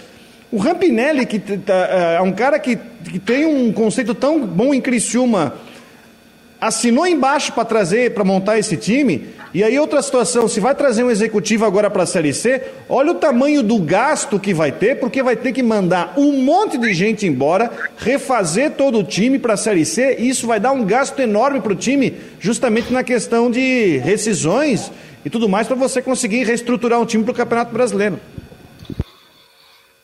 o Rampinelli, que tá, é um cara que, que tem um conceito tão bom em Criciúma, assinou embaixo para trazer, para montar esse time. E aí outra situação, se vai trazer um executivo agora para a Série C, olha o tamanho do gasto que vai ter, porque vai ter que mandar um monte de gente embora, refazer todo o time para a Série C, e isso vai dar um gasto enorme para o time, justamente na questão de rescisões e tudo mais, para você conseguir reestruturar um time para o Campeonato Brasileiro.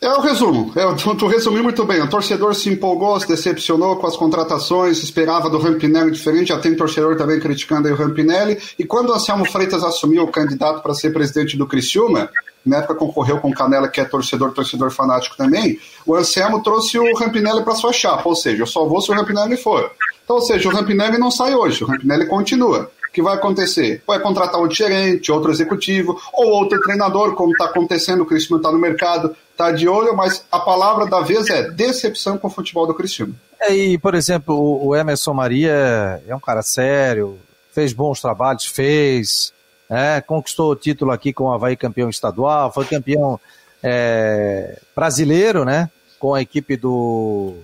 É o resumo. É, tu, tu resumiu muito bem. O torcedor se empolgou, se decepcionou com as contratações, esperava do Rampinelli diferente. Já tem torcedor também criticando aí o Rampinelli. E quando o Anselmo Freitas assumiu o candidato para ser presidente do Criciúma, na época concorreu com o Canela, que é torcedor, torcedor fanático também, o Anselmo trouxe o Rampinelli para sua chapa. Ou seja, eu só vou se o Rampinelli for. Então, ou seja, o Rampinelli não sai hoje, o Rampinelli continua. O que vai acontecer? Vai contratar outro gerente, outro executivo, ou outro treinador, como está acontecendo, o Cristiano está no mercado, está de olho, mas a palavra da vez é decepção com o futebol do Cristiano. É, e, por exemplo, o Emerson Maria é um cara sério, fez bons trabalhos, fez, é, conquistou o título aqui com o Havaí campeão estadual, foi campeão é, brasileiro, né? Com a equipe do,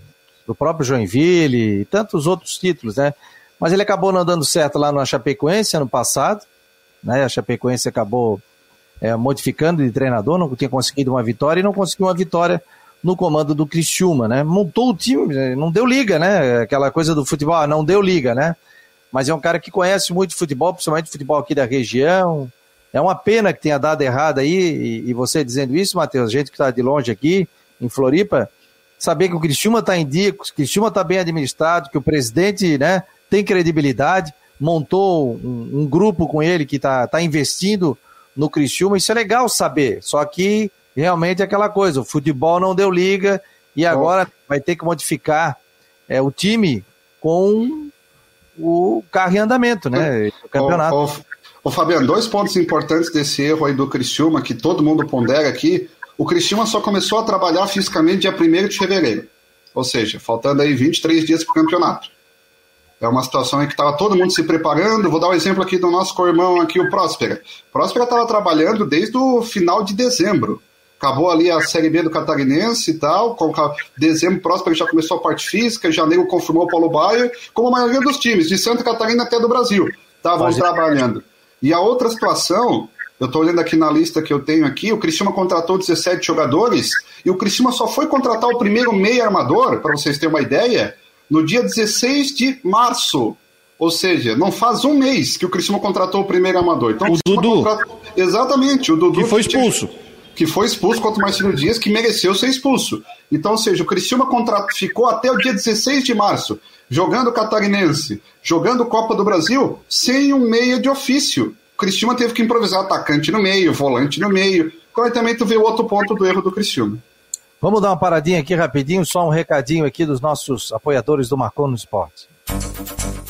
do próprio Joinville e tantos outros títulos, né? Mas ele acabou não dando certo lá no Chapecoense ano passado. Né? A Chapecoense acabou é, modificando de treinador, não tinha conseguido uma vitória e não conseguiu uma vitória no comando do Criciúma, né? Montou o time, não deu liga, né? Aquela coisa do futebol, ah, não deu liga, né? Mas é um cara que conhece muito futebol, principalmente futebol aqui da região. É uma pena que tenha dado errado aí, e, e você dizendo isso, Matheus, gente que está de longe aqui, em Floripa, saber que o Criciúma está em dia, que o Criciúma está bem administrado, que o presidente, né, tem credibilidade, montou um, um grupo com ele que está tá investindo no Criciúma, isso é legal saber, só que realmente é aquela coisa, o futebol não deu liga e agora vai ter que modificar é, o time com o carro em andamento, né? O campeonato. Ô, ô, Fabiano, dois pontos importantes desse erro aí do Criciúma, que todo mundo pondera aqui. O Criciúma só começou a trabalhar fisicamente dia 1 de fevereiro. Ou seja, faltando aí 23 dias para o campeonato. É uma situação em que estava todo mundo se preparando. Vou dar um exemplo aqui do nosso co-irmão aqui, o Próspera. Próspera estava trabalhando desde o final de dezembro. Acabou ali a Série B do Catarinense e tal. Com dezembro próximo já começou a parte física. Janeiro confirmou o Paulo Baier, como a maioria dos times, de Santa Catarina até do Brasil. Estavam trabalhando. E a outra situação, eu estou olhando aqui na lista que eu tenho aqui, o Criciúma contratou 17 jogadores e o Criciúma só foi contratar o primeiro meio armador, para vocês terem uma ideia, no dia 16 de março. Ou seja, não faz um mês que o Criciúma contratou o primeiro armador. Então, o, o Dudu. Exatamente, o Dudu. Que foi expulso. Que que foi expulso contra o Marcelo Dias, que mereceu ser expulso. Então, ou seja, o Criciúma ficou até o dia 16 de março, jogando Catarinense, jogando Copa do Brasil, sem um meia de ofício. O Criciúma teve que improvisar atacante no meio, volante no meio. Então, também tu vê o outro ponto do erro do Criciúma. Vamos dar uma paradinha aqui rapidinho, só um recadinho aqui dos nossos apoiadores do Marcon no Esporte.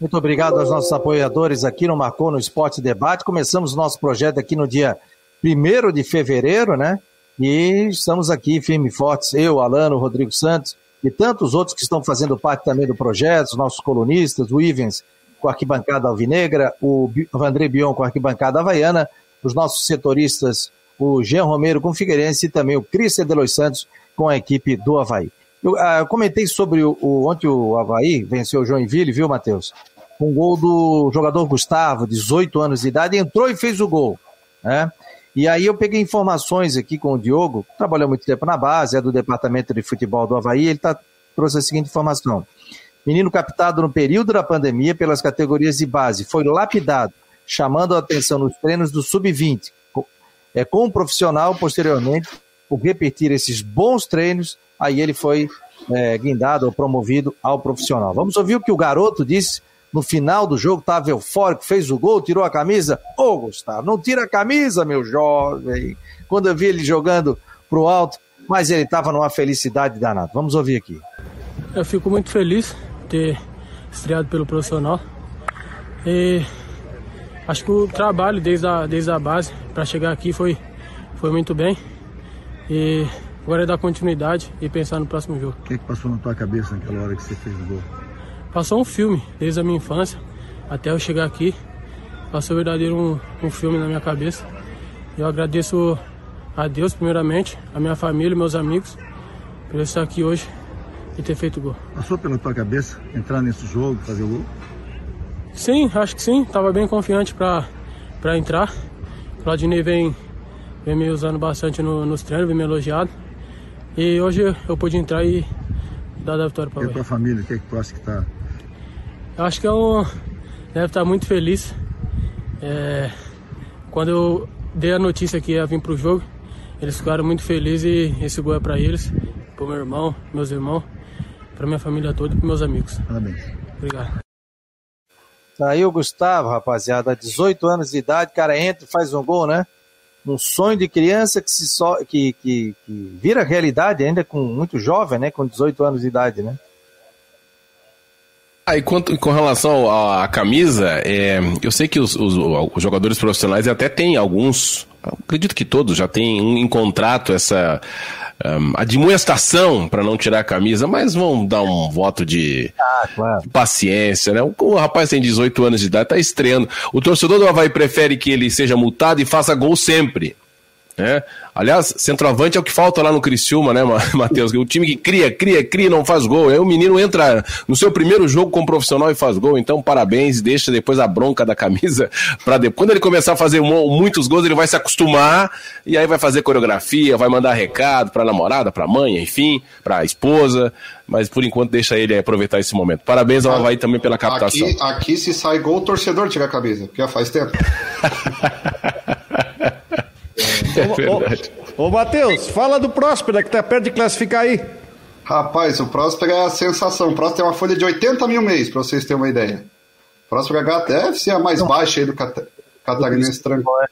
Muito obrigado aos nossos apoiadores aqui no Marcou no Esporte Debate. Começamos nosso projeto aqui no dia 1 de fevereiro, né? E estamos aqui firme e fortes, eu, Alano, Rodrigo Santos e tantos outros que estão fazendo parte também do projeto, os nossos colunistas, o Ivens com a arquibancada alvinegra, o André Bion com a arquibancada havaiana, os nossos setoristas, o Jean Romero com o Figueirense e também o Cristian de Los Santos com a equipe do Havaí. Eu, ah, eu comentei sobre o, o, ontem o Havaí venceu o Joinville, viu, Matheus? Um gol do jogador Gustavo, 18 anos de idade, entrou e fez o gol. Né? E aí eu peguei informações aqui com o Diogo, que trabalhou muito tempo na base, é do departamento de futebol do Havaí, ele tá, trouxe a seguinte informação. Menino captado no período da pandemia pelas categorias de base, foi lapidado, chamando a atenção nos treinos do sub-20. É, com um profissional, posteriormente, por repetir esses bons treinos, aí ele foi é, guindado ou promovido ao profissional. Vamos ouvir o que o garoto disse no final do jogo, estava eufórico, fez o gol, tirou a camisa. Ô, oh, Gustavo, não tira a camisa, meu jovem. Quando eu vi ele jogando pro alto, mas ele estava numa felicidade danada. Vamos ouvir aqui. Eu fico muito feliz de ter estreado pelo profissional. E acho que o trabalho desde a, desde a base para chegar aqui foi, foi muito bem. E agora é dar continuidade e pensar no próximo jogo. O que, é que passou na tua cabeça naquela hora que você fez o gol? Passou um filme desde a minha infância até eu chegar aqui. Passou verdadeiro um, um filme na minha cabeça. Eu agradeço a Deus, primeiramente, a minha família, meus amigos, por estar aqui hoje e ter feito o gol. Passou pela tua cabeça entrar nesse jogo, fazer o gol? Sim, acho que sim. Estava bem confiante para entrar. O Claudinei vem, vem me usando bastante no, nos treinos, vem me elogiado. E hoje eu pude entrar e dar a vitória para E a tua família, o que é que tu acha que está eu acho que um, deve estar muito feliz. É, quando eu dei a notícia que ia vir para o jogo, eles ficaram muito felizes e esse gol é para eles, para meu irmão, meus irmãos, para minha família toda e para meus amigos. Parabéns. Obrigado. Tá aí o Gustavo, rapaziada, 18 anos de idade, cara entra e faz um gol, né? Um sonho de criança que se so... que, que, que vira realidade ainda com muito jovem, né? Com 18 anos de idade, né? Ah, e quanto, com relação à, camisa, é, eu sei que os, os, os, jogadores profissionais até têm alguns, acredito que todos já têm em contrato essa um, admoestação para não tirar a camisa, mas vão dar um voto de ah, claro. paciência, né? O, o, rapaz tem 18 anos de idade, tá estreando. O torcedor do Havaí prefere que ele seja multado e faça gol sempre. Né? Aliás, centroavante é o que falta lá no Criciúma, né, Matheus? O time que cria, cria, cria não faz gol. Aí o menino entra no seu primeiro jogo como profissional e faz gol. Então, parabéns, deixa depois a bronca da camisa para depois. Quando ele começar a fazer muitos gols, ele vai se acostumar e aí vai fazer coreografia, vai mandar recado para namorada, para mãe, enfim, para esposa. Mas por enquanto deixa ele aproveitar esse momento. Parabéns ao Havaí também pela captação. Aqui, aqui se sai gol, o torcedor tira a camisa, porque já faz tempo. É verdade. Ô, ô Matheus, fala do Próspera, que tá perto de classificar aí. Rapaz, o Próspera é a sensação. O Próspera tem uma folha de 80 mil mês, para vocês terem uma ideia. O Próspera deve ser a mais baixa aí do cat... Catarinense Tranquilo. É?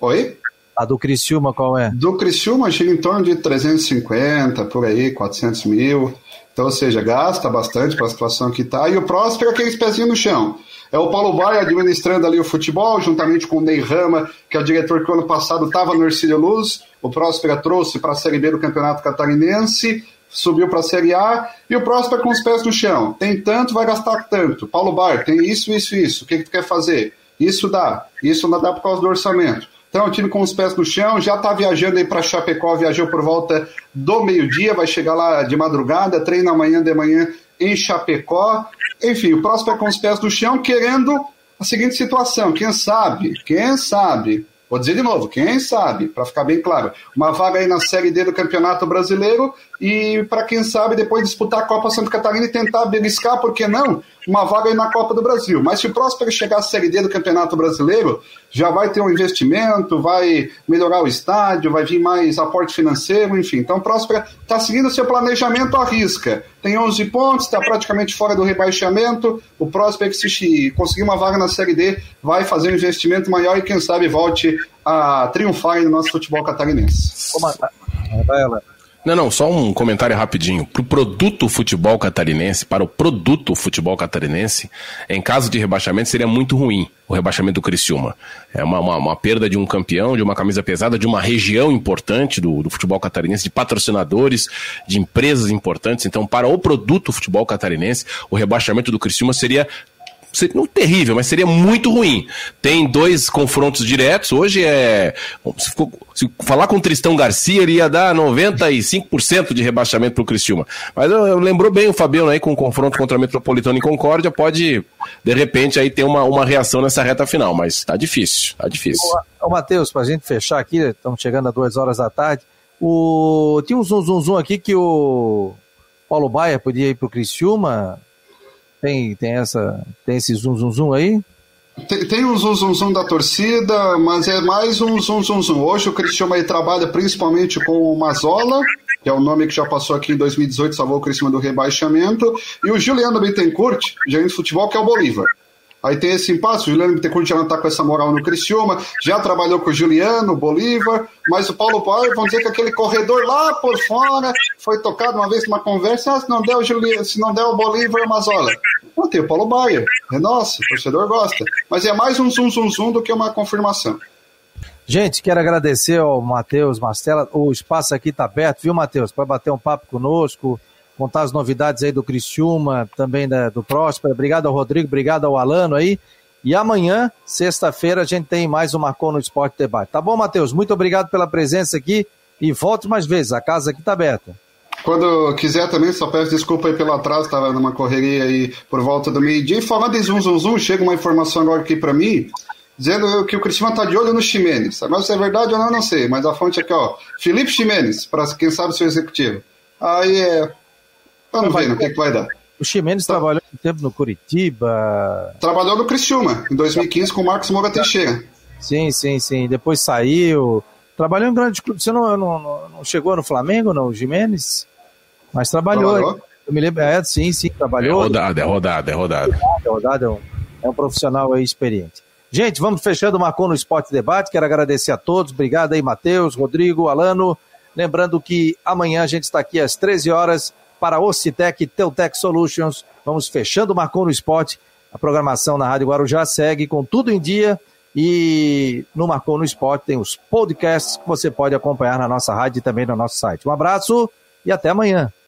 Oi? A do Criciúma qual é? Do Criciúma chega em torno de 350, por aí, 400 mil. Então, ou seja, gasta bastante para a situação que está. E o Próspera, aqueles pezinhos no chão. É o Paulo Baia administrando ali o futebol, juntamente com o Ney Rama, que é o diretor que o ano passado estava no Ercílio Luz. O Próspera trouxe para a Série B do Campeonato Catarinense, subiu para a Série A, e o Próspera com os pés no chão. Tem tanto, vai gastar tanto. Paulo Baia, tem isso, isso, isso. O que, que tu quer fazer? Isso dá. Isso não dá por causa do orçamento. Então, o time com os pés no chão, já está viajando aí para Chapecó, viajou por volta do meio-dia, vai chegar lá de madrugada, treina amanhã de manhã em Chapecó. Enfim, o próximo é com os pés no chão, querendo a seguinte situação: quem sabe, quem sabe, vou dizer de novo, quem sabe, para ficar bem claro, uma vaga aí na Série D do Campeonato Brasileiro e, para quem sabe, depois disputar a Copa Santa Catarina e tentar beliscar, por que não, uma vaga aí na Copa do Brasil. Mas se o Próspero chegar à Série D do Campeonato Brasileiro, já vai ter um investimento, vai melhorar o estádio, vai vir mais aporte financeiro, enfim. Então o Próspero está seguindo seu planejamento à risca. Tem 11 pontos, está praticamente fora do rebaixamento. O Próspero, se conseguir uma vaga na Série D, vai fazer um investimento maior e quem sabe volte a triunfar no nosso futebol catarinense. Vai, não, não, só um comentário rapidinho. Para o produto futebol catarinense, para o produto futebol catarinense, em caso de rebaixamento, seria muito ruim o rebaixamento do Criciúma. É uma, uma, uma perda de um campeão, de uma camisa pesada, de uma região importante do, do futebol catarinense, de patrocinadores, de empresas importantes. Então, para o produto futebol catarinense, o rebaixamento do Criciúma seria seria não terrível, mas seria muito ruim. Tem dois confrontos diretos. Hoje é. Se, se falar com o Tristão Garcia, ele ia dar 95% de rebaixamento para o Criciúma. Mas eu, eu, lembrou bem o Fabiano aí com o confronto contra a Metropolitana e Concórdia. Pode, de repente, aí ter uma, uma reação nessa reta final. Mas tá difícil, tá difícil. Ô, ô Matheus, para a gente fechar aqui, estamos chegando a duas horas da tarde. O... Tinha um zoom, zoom aqui que o Paulo Baia podia ir para o Criciúma tem, tem, essa, tem esse zum, zum, zum aí? Tem, tem um zum, zum, zum da torcida, mas é mais um zum, zum, zum. Hoje o Cristiano aí trabalha principalmente com o Mazola, que é o nome que já passou aqui em 2018, salvou o Cristiano do rebaixamento, e o Juliano Bittencourt, gerente de futebol, que é o Bolívar. Aí tem esse impasse, o Juliano Bittencourt já não está com essa moral no Criciúma, já trabalhou com o Juliano, Bolívar, mas o Paulo Paulo, vamos dizer que aquele corredor lá por fora foi tocado uma vez numa conversa, ah, se não der o Juliano, se não der o Bolívar, Mazola. Não, tem o Paulo Baia, é nosso, o torcedor gosta. Mas é mais um zum zum zum do que uma confirmação. Gente, quero agradecer ao Matheus Mastella, o espaço aqui está aberto, viu, Matheus, para bater um papo conosco, contar as novidades aí do Criciúma, também da, do Próspera. Obrigado ao Rodrigo, obrigado ao Alano aí. E amanhã, sexta-feira, a gente tem mais um Marcou no Esporte Debate. Tá bom, Matheus? Muito obrigado pela presença aqui e volte mais vezes. A casa aqui está aberta. Quando quiser também, só peço desculpa aí pelo atraso, estava numa correria aí por volta do meio-dia. E falando em zum, zum, chega uma informação agora aqui para mim, dizendo que o Cristiano está de olho no Ximenes. Agora se é verdade ou não, não sei, mas a fonte aqui, ó, Felipe Ximenes, para quem sabe seu executivo. Aí é, Vamos ver no que, que vai dar. O Ximenes tá. trabalhou um tempo no Curitiba. Trabalhou no Criciúma, em 2015, com o Marcos Moura Teixeira. Sim, sim, sim. Depois saiu. Trabalhou em grandes clubes. Você não, não, não, chegou no Flamengo, não, o Ximenes? Mas trabalhou. trabalhou? Eu me lembro, é, sim, sim, trabalhou. É rodada, é rodada, é rodada. É rodada, é um, é um profissional aí experiente. Gente, vamos fechando o Marcou no Esporte Debate. Quero agradecer a todos. Obrigado aí, Matheus, Rodrigo, Alano. Lembrando que amanhã a gente está aqui às 13 horas para Ocitec Teutec Solutions. Vamos fechando o Marcou no Esporte. A programação na Rádio Guarujá segue com tudo em dia. E no Marcou no Esporte tem os podcasts que você pode acompanhar na nossa rádio e também no nosso site. Um abraço e até amanhã.